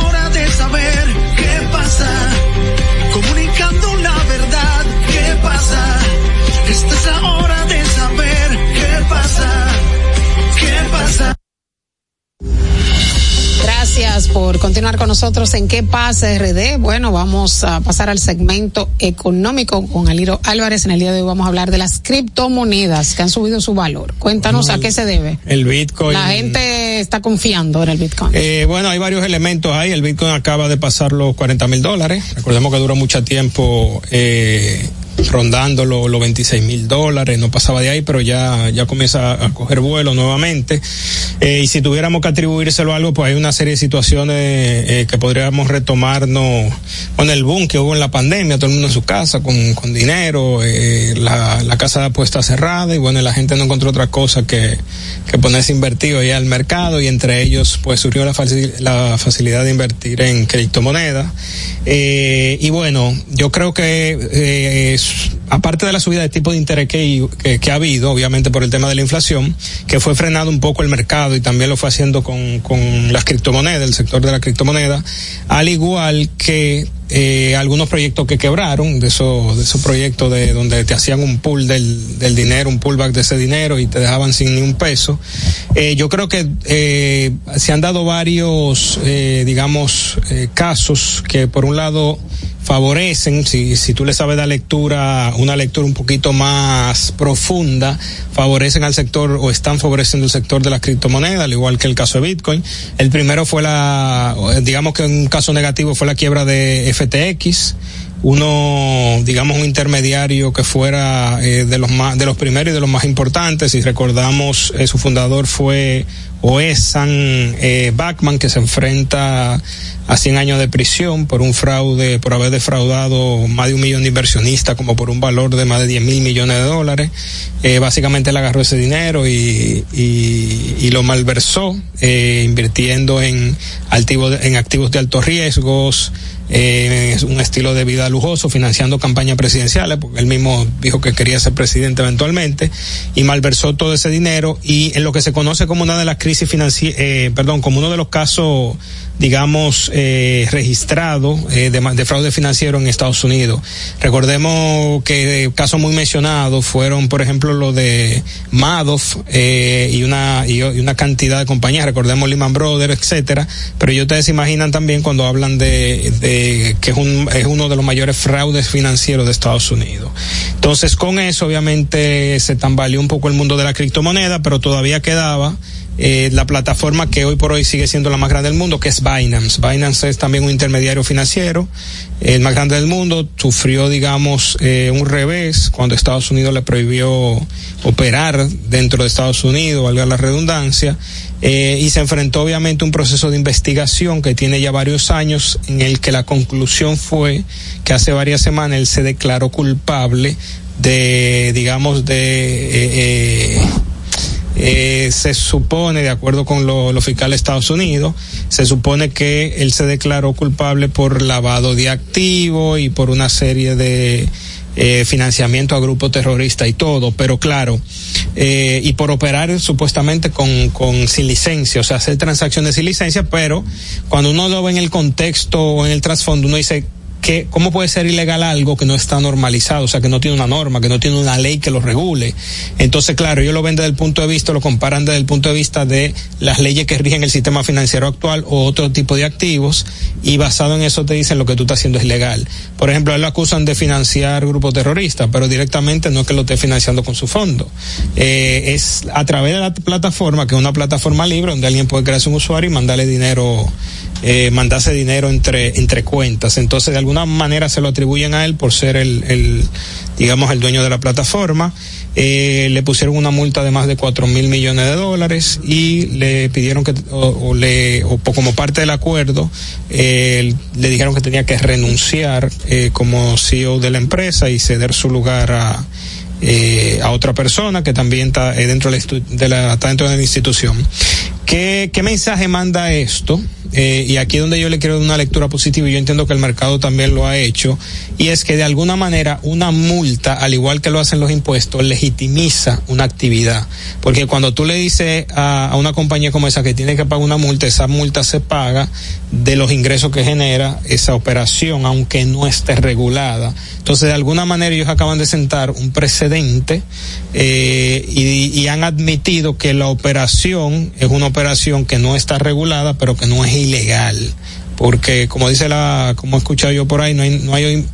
por continuar con nosotros en ¿Qué pasa RD? Bueno, vamos a pasar al segmento económico con Aliro Álvarez. En el día de hoy vamos a hablar de las criptomonedas que han subido su valor. Cuéntanos a qué se debe. El Bitcoin. La gente está confiando en el Bitcoin. Eh, bueno, hay varios elementos ahí. El Bitcoin acaba de pasar los 40 mil dólares. Recordemos que duró mucho tiempo eh, rondando los lo 26 mil dólares. No pasaba de ahí, pero ya, ya comienza a coger vuelo nuevamente. Eh, y si tuviéramos que atribuírselo a algo, pues hay una serie de situaciones eh, que podríamos retomarnos con el boom que hubo en la pandemia, todo el mundo en su casa con, con dinero, eh, la, la casa de apuestas cerrada y bueno, la gente no encontró otra cosa que, que ponerse invertido ahí al mercado y entre ellos pues surgió la, facil, la facilidad de invertir en criptomonedas. Eh, y bueno, yo creo que es, aparte de la subida de tipo de interés que, ha habido, obviamente por el tema de la inflación, que fue frenado un poco el mercado y también lo fue haciendo con, con las criptomonedas, el sector de la criptomoneda, al igual que eh, algunos proyectos que quebraron, de esos, de esos proyectos de donde te hacían un pool del, del dinero, un pullback de ese dinero y te dejaban sin ni un peso. Eh, yo creo que eh, se han dado varios, eh, digamos, eh, casos que por un lado favorecen, si, si tú le sabes dar lectura, una lectura un poquito más profunda, favorecen al sector o están favoreciendo el sector de las criptomonedas, al igual que el caso de Bitcoin. El primero fue la, digamos que un caso negativo fue la quiebra de FTX, uno, digamos, un intermediario que fuera eh, de los más, de los primeros y de los más importantes. Si recordamos, eh, su fundador fue Oesan eh, Bachman, que se enfrenta a 100 años de prisión por un fraude, por haber defraudado más de un millón de inversionistas, como por un valor de más de 10 mil millones de dólares. Eh, básicamente él agarró ese dinero y, y, y lo malversó, eh, invirtiendo en, en activos de altos riesgos, eh, un estilo de vida lujoso, financiando campañas presidenciales, porque él mismo dijo que quería ser presidente eventualmente, y malversó todo ese dinero, y en lo que se conoce como una de las crisis financieras, eh, perdón, como uno de los casos digamos, eh, registrado eh, de, de, fraude financiero en Estados Unidos. Recordemos que casos muy mencionados fueron, por ejemplo, lo de Madoff eh, y, una, y, una cantidad de compañías, recordemos Lehman Brothers, etcétera, pero ellos ustedes imaginan también cuando hablan de, de que es, un, es uno de los mayores fraudes financieros de Estados Unidos. Entonces, con eso, obviamente, se tambaleó un poco el mundo de la criptomoneda, pero todavía quedaba eh, la plataforma que hoy por hoy sigue siendo la más grande del mundo, que es Binance. Binance es también un intermediario financiero, el más grande del mundo, sufrió, digamos, eh, un revés cuando Estados Unidos le prohibió operar dentro de Estados Unidos, valga la redundancia, eh, y se enfrentó obviamente a un proceso de investigación que tiene ya varios años, en el que la conclusión fue que hace varias semanas él se declaró culpable de, digamos, de... Se supone, de acuerdo con lo, lo fiscal de Estados Unidos, se supone que él se declaró culpable por lavado de activos y por una serie de eh, financiamiento a grupos terroristas y todo, pero claro, eh, y por operar supuestamente con, con sin licencia, o sea, hacer transacciones sin licencia, pero cuando uno lo ve en el contexto o en el trasfondo, uno dice, que cómo puede ser ilegal algo que no está normalizado, o sea, que no tiene una norma, que no tiene una ley que lo regule. Entonces, claro, ellos lo ven desde el punto de vista, lo comparan desde el punto de vista de las leyes que rigen el sistema financiero actual o otro tipo de activos y basado en eso te dicen lo que tú estás haciendo es legal. Por ejemplo, él lo acusan de financiar grupos terroristas, pero directamente no es que lo esté financiando con su fondo. Eh, es a través de la plataforma, que es una plataforma libre donde alguien puede crearse un usuario y mandarle dinero eh, mandarse dinero entre, entre cuentas. Entonces, de alguna manera se lo atribuyen a él por ser el, el digamos, el dueño de la plataforma. eh, le pusieron una multa de más de cuatro mil millones de dólares y le pidieron que, o, le, o como parte del acuerdo, eh, le dijeron que tenía que renunciar eh, como CEO de la empresa y ceder su lugar a, eh, a otra persona que también está eh, dentro de la, está dentro de la institución. ¿Qué, mensaje manda esto? Eh, y aquí es donde yo le quiero dar una lectura positiva y yo entiendo que el mercado también lo ha hecho, y es que de alguna manera una multa, al igual que lo hacen los impuestos, legitimiza una actividad. Porque cuando tú le dices a, a una compañía como esa que tiene que pagar una multa, esa multa se paga de los ingresos que genera esa operación, aunque no esté regulada. Entonces, de alguna manera ellos acaban de sentar un precedente eh, y, y han admitido que la operación es una operación que no está regulada, pero que no es ilegal. Porque, como dice la, como he escuchado yo por ahí, no hay, no hay,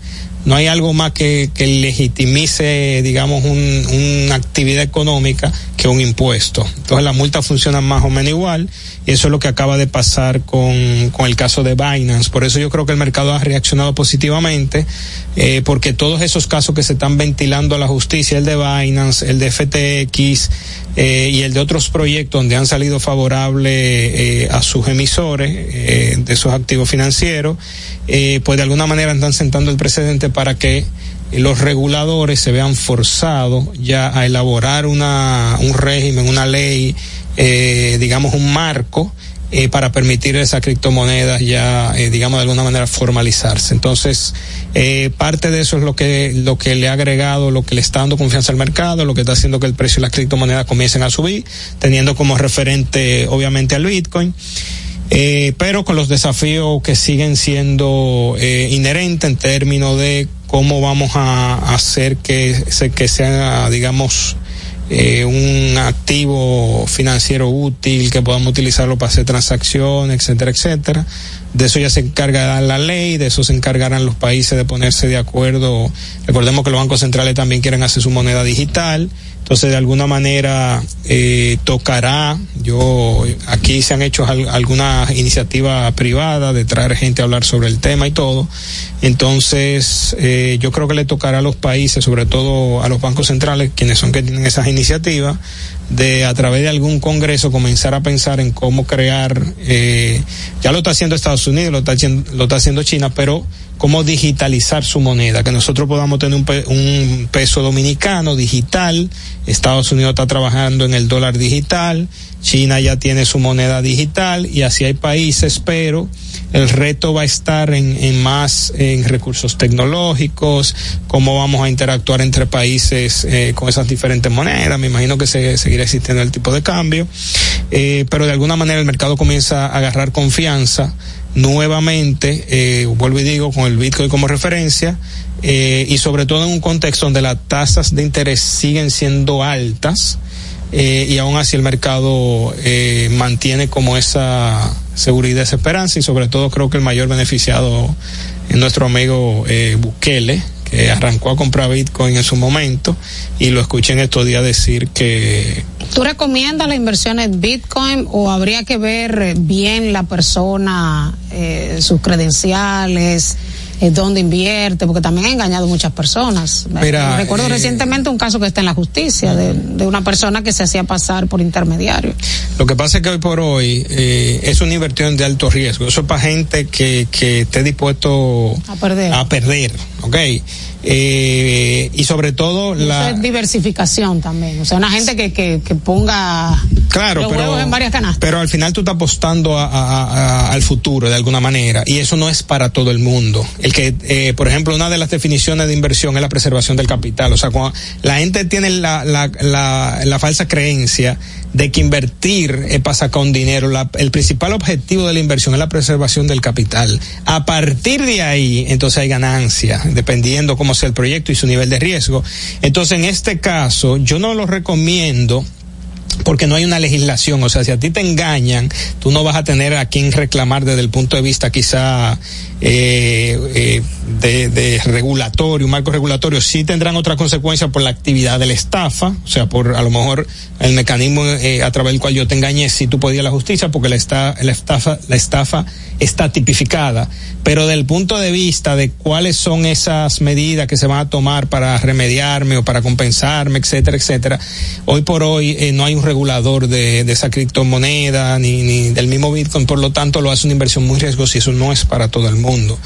no hay algo más que, que legitimice, digamos, un, una actividad económica que un impuesto. Entonces, las multas funcionan más o menos igual y eso es lo que acaba de pasar con, con el caso de Binance. Por eso yo creo que el mercado ha reaccionado positivamente, eh, porque todos esos casos que se están ventilando a la justicia, el de Binance, el de FTX, eh, y el de otros proyectos donde han salido favorables eh, a sus emisores de esos activos financieros, pues de alguna manera están sentando el precedente para que los reguladores se vean forzados ya a elaborar una, un régimen, una ley, eh, digamos un marco eh, para permitir esas criptomonedas ya, eh, digamos de alguna manera formalizarse. Entonces, eh, parte de eso es lo que, lo que le ha agregado, lo que le está dando confianza al mercado, lo que está haciendo que el precio de las criptomonedas comiencen a subir, teniendo como referente obviamente al Bitcoin. Eh, pero con los desafíos que siguen siendo eh, inherentes en términos de cómo vamos a hacer que, que sea, digamos, eh, un activo financiero útil, que podamos utilizarlo para hacer transacciones, etcétera, etcétera. De eso ya se encargará la ley, de eso se encargarán los países de ponerse de acuerdo. Recordemos que los bancos centrales también quieren hacer su moneda digital. Entonces, de alguna manera, eh, tocará, yo, aquí se han hecho al, algunas iniciativas privadas de traer gente a hablar sobre el tema y todo. Entonces, eh, yo creo que le tocará a los países, sobre todo a los bancos centrales, quienes son que tienen esas iniciativas, de a través de algún congreso comenzar a pensar en cómo crear, eh, ya lo está haciendo Estados Unidos, lo está, haciendo, lo está haciendo China, pero cómo digitalizar su moneda, que nosotros podamos tener un, pe un, peso dominicano digital, Estados Unidos está trabajando en el dólar digital, China ya tiene su moneda digital y así hay países, pero el reto va a estar en, en más en recursos tecnológicos, cómo vamos a interactuar entre países eh, con esas diferentes monedas, me imagino que se, seguirá existiendo el tipo de cambio, eh, pero de alguna manera el mercado comienza a agarrar confianza nuevamente, eh, vuelvo y digo, con el Bitcoin como referencia, eh, y sobre todo en un contexto donde las tasas de interés siguen siendo altas, eh, y aún así el mercado eh, mantiene como esa seguridad, esa esperanza, y sobre todo creo que el mayor beneficiado es nuestro amigo eh, Bukele, que arrancó a comprar Bitcoin en su momento, y lo escuché en estos días decir que ¿Tú recomiendas la inversión en Bitcoin o habría que ver bien la persona, eh, sus credenciales, eh, dónde invierte? Porque también ha engañado muchas personas. Mira, Recuerdo eh, recientemente un caso que está en la justicia de, de, una persona que se hacía pasar por intermediario. Lo que pasa es que hoy por hoy eh, es una inversión de alto riesgo. Eso es para gente que, que esté dispuesto a perder. A perder, ¿ok? Eh, y sobre todo la diversificación también, o sea, una gente que, que, que ponga claro, los pero, huevos en varias canastas. Pero al final tú estás apostando a, a, a, al futuro de alguna manera y eso no es para todo el mundo. El que, eh, por ejemplo, una de las definiciones de inversión es la preservación del capital. O sea, cuando la gente tiene la, la, la, la falsa creencia de que invertir es para sacar un dinero. La, el principal objetivo de la inversión es la preservación del capital. A partir de ahí, entonces hay ganancia, dependiendo cómo sea el proyecto y su nivel de riesgo. Entonces, en este caso, yo no lo recomiendo porque no hay una legislación, o sea, si a ti te engañan, tú no vas a tener a quien reclamar desde el punto de vista quizá, eh, eh, de, de, regulatorio, un marco regulatorio, sí tendrán otras consecuencias por la actividad de la estafa, o sea, por a lo mejor el mecanismo eh, a través del cual yo te engañé, si tú podías la justicia, porque la, esta, la, estafa, la estafa está tipificada. Pero del punto de vista de cuáles son esas medidas que se van a tomar para remediarme o para compensarme, etcétera, etcétera, hoy por hoy eh, no hay un regulador de, de esa criptomoneda ni, ni del mismo Bitcoin, por lo tanto lo hace una inversión muy riesgosa y eso no es para todo el mundo.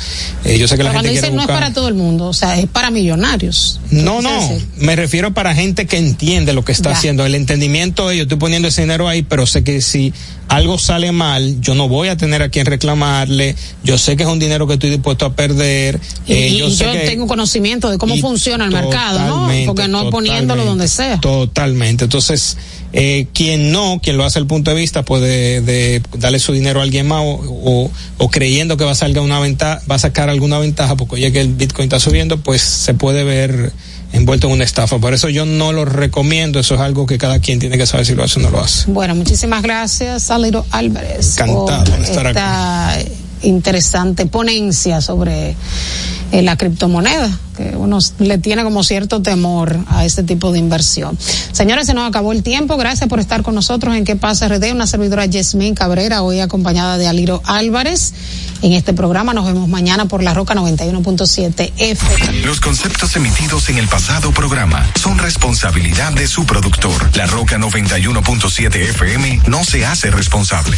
Eh, yo sé que la gente dice no es para todo el mundo, o sea, es para millonarios. No, no, me refiero para gente que entiende lo que está ya. haciendo. El entendimiento, yo estoy poniendo ese dinero ahí, pero sé que si algo sale mal, yo no voy a tener a quien reclamarle, yo sé que es un dinero que estoy dispuesto a perder. Y, eh, yo, y yo que, tengo conocimiento de cómo funciona el mercado, ¿no? Porque no poniéndolo donde sea. Totalmente. Entonces, eh, quien no, quien lo hace al punto de vista, puede de darle su dinero a alguien más o, o, o, creyendo que va a sacar una ventaja, va a sacar alguna ventaja porque oye que el Bitcoin está subiendo, pues se puede ver envuelto en una estafa. Por eso yo no lo recomiendo. Eso es algo que cada quien tiene que saber si lo hace o no lo hace. Bueno, muchísimas gracias, Saliro Álvarez. Encantado por esta aquí. Interesante ponencia sobre eh, la criptomoneda, que uno le tiene como cierto temor a este tipo de inversión. Señores, se nos acabó el tiempo. Gracias por estar con nosotros en Que pasa RD, una servidora Yasmín Cabrera, hoy acompañada de Aliro Álvarez. En este programa nos vemos mañana por la Roca 91.7 F. Los conceptos emitidos en el pasado programa son responsabilidad de su productor. La Roca 91.7 FM no se hace responsable.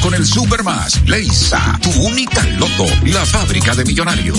con el Super Más. Leisa, tu única loto, la fábrica de millonarios.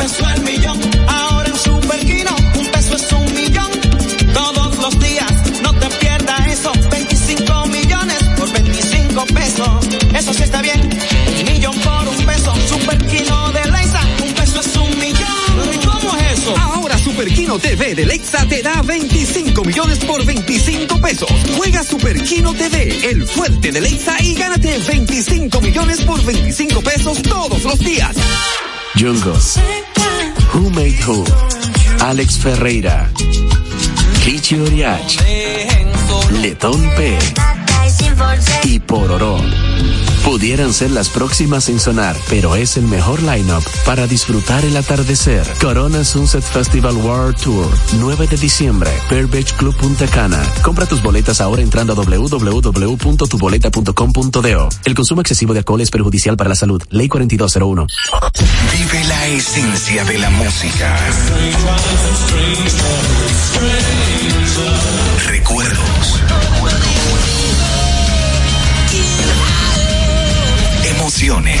peso el millón. Ahora en Superquino, un peso es un millón. Todos los días, no te pierdas eso. 25 millones por 25 pesos. Eso sí está bien. Un millón por un peso. Superquino de Lexa, un peso es un millón. ¿Y cómo es eso? Ahora Superquino TV de Lexa te da 25 millones por 25 pesos. Juega Superquino TV, el fuerte de Lexa y gánate 25 millones por 25 pesos todos los días. Jungles. Who Made Who, Alex Ferreira, Richie Oriach, Letón P. Y Pororó. Pudieran ser las próximas en sonar, pero es el mejor lineup para disfrutar el atardecer. Corona Sunset Festival World Tour, 9 de diciembre, Pearl Beach Club Cana. Compra tus boletas ahora entrando a www.tuboleta.com.do. El consumo excesivo de alcohol es perjudicial para la salud. Ley 4201. Vive la esencia de la música. Recuerdos. Emociones.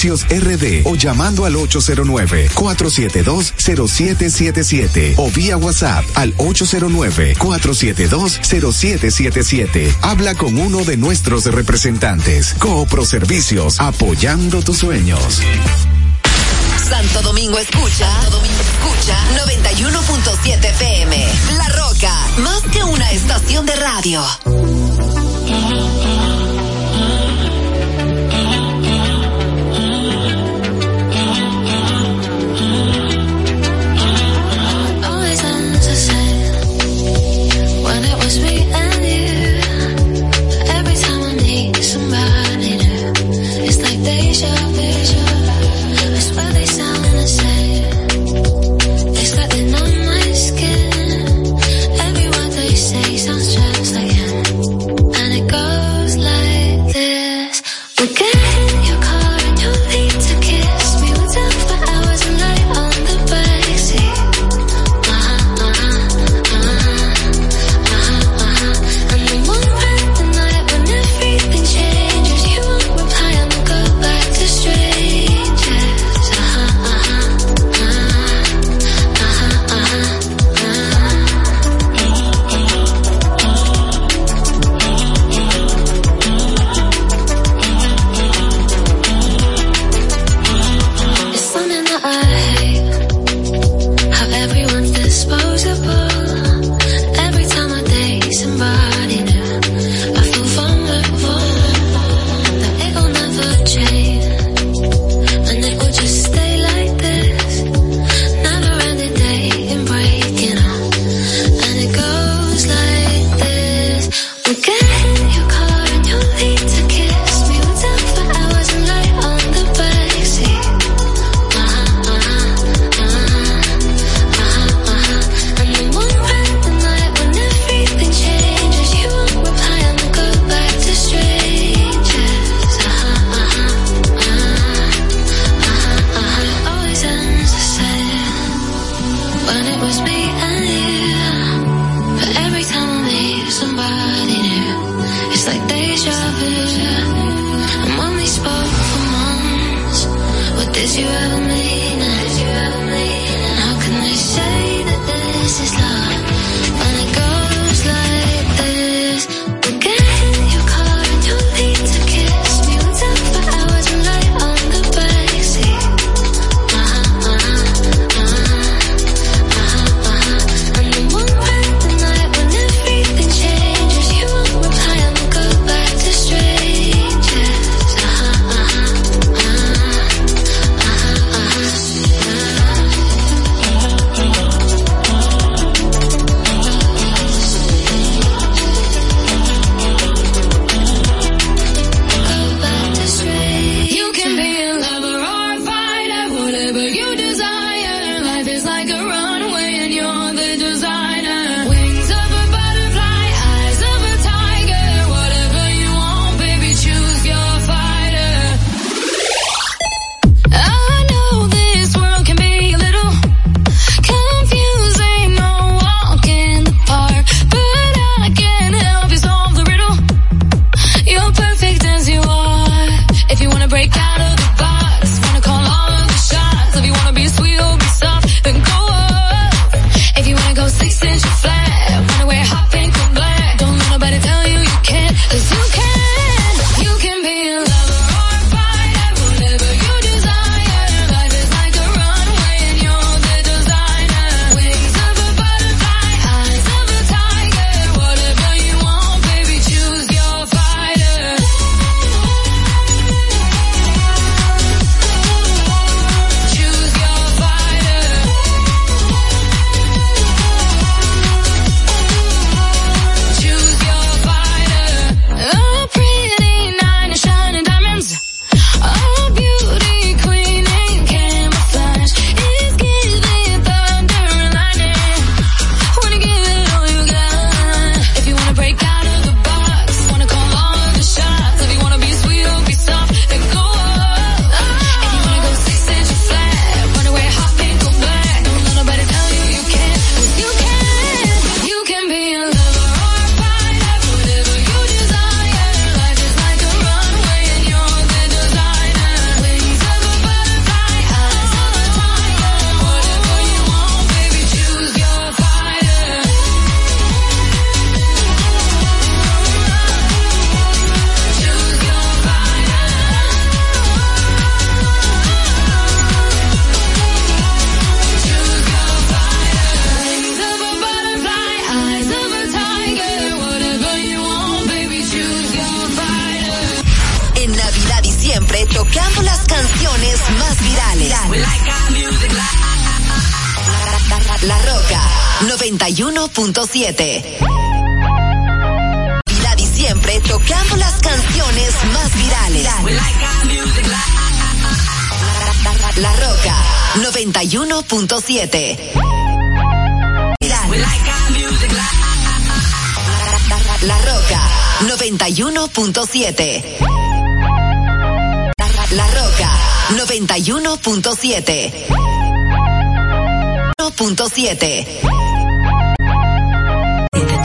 RD o llamando al 809-472-0777 o vía WhatsApp al 809-472-0777. Habla con uno de nuestros representantes. Coopro Servicios, apoyando tus sueños. Santo Domingo escucha, Santo Domingo escucha 91.7 PM. La Roca, más que una estación de radio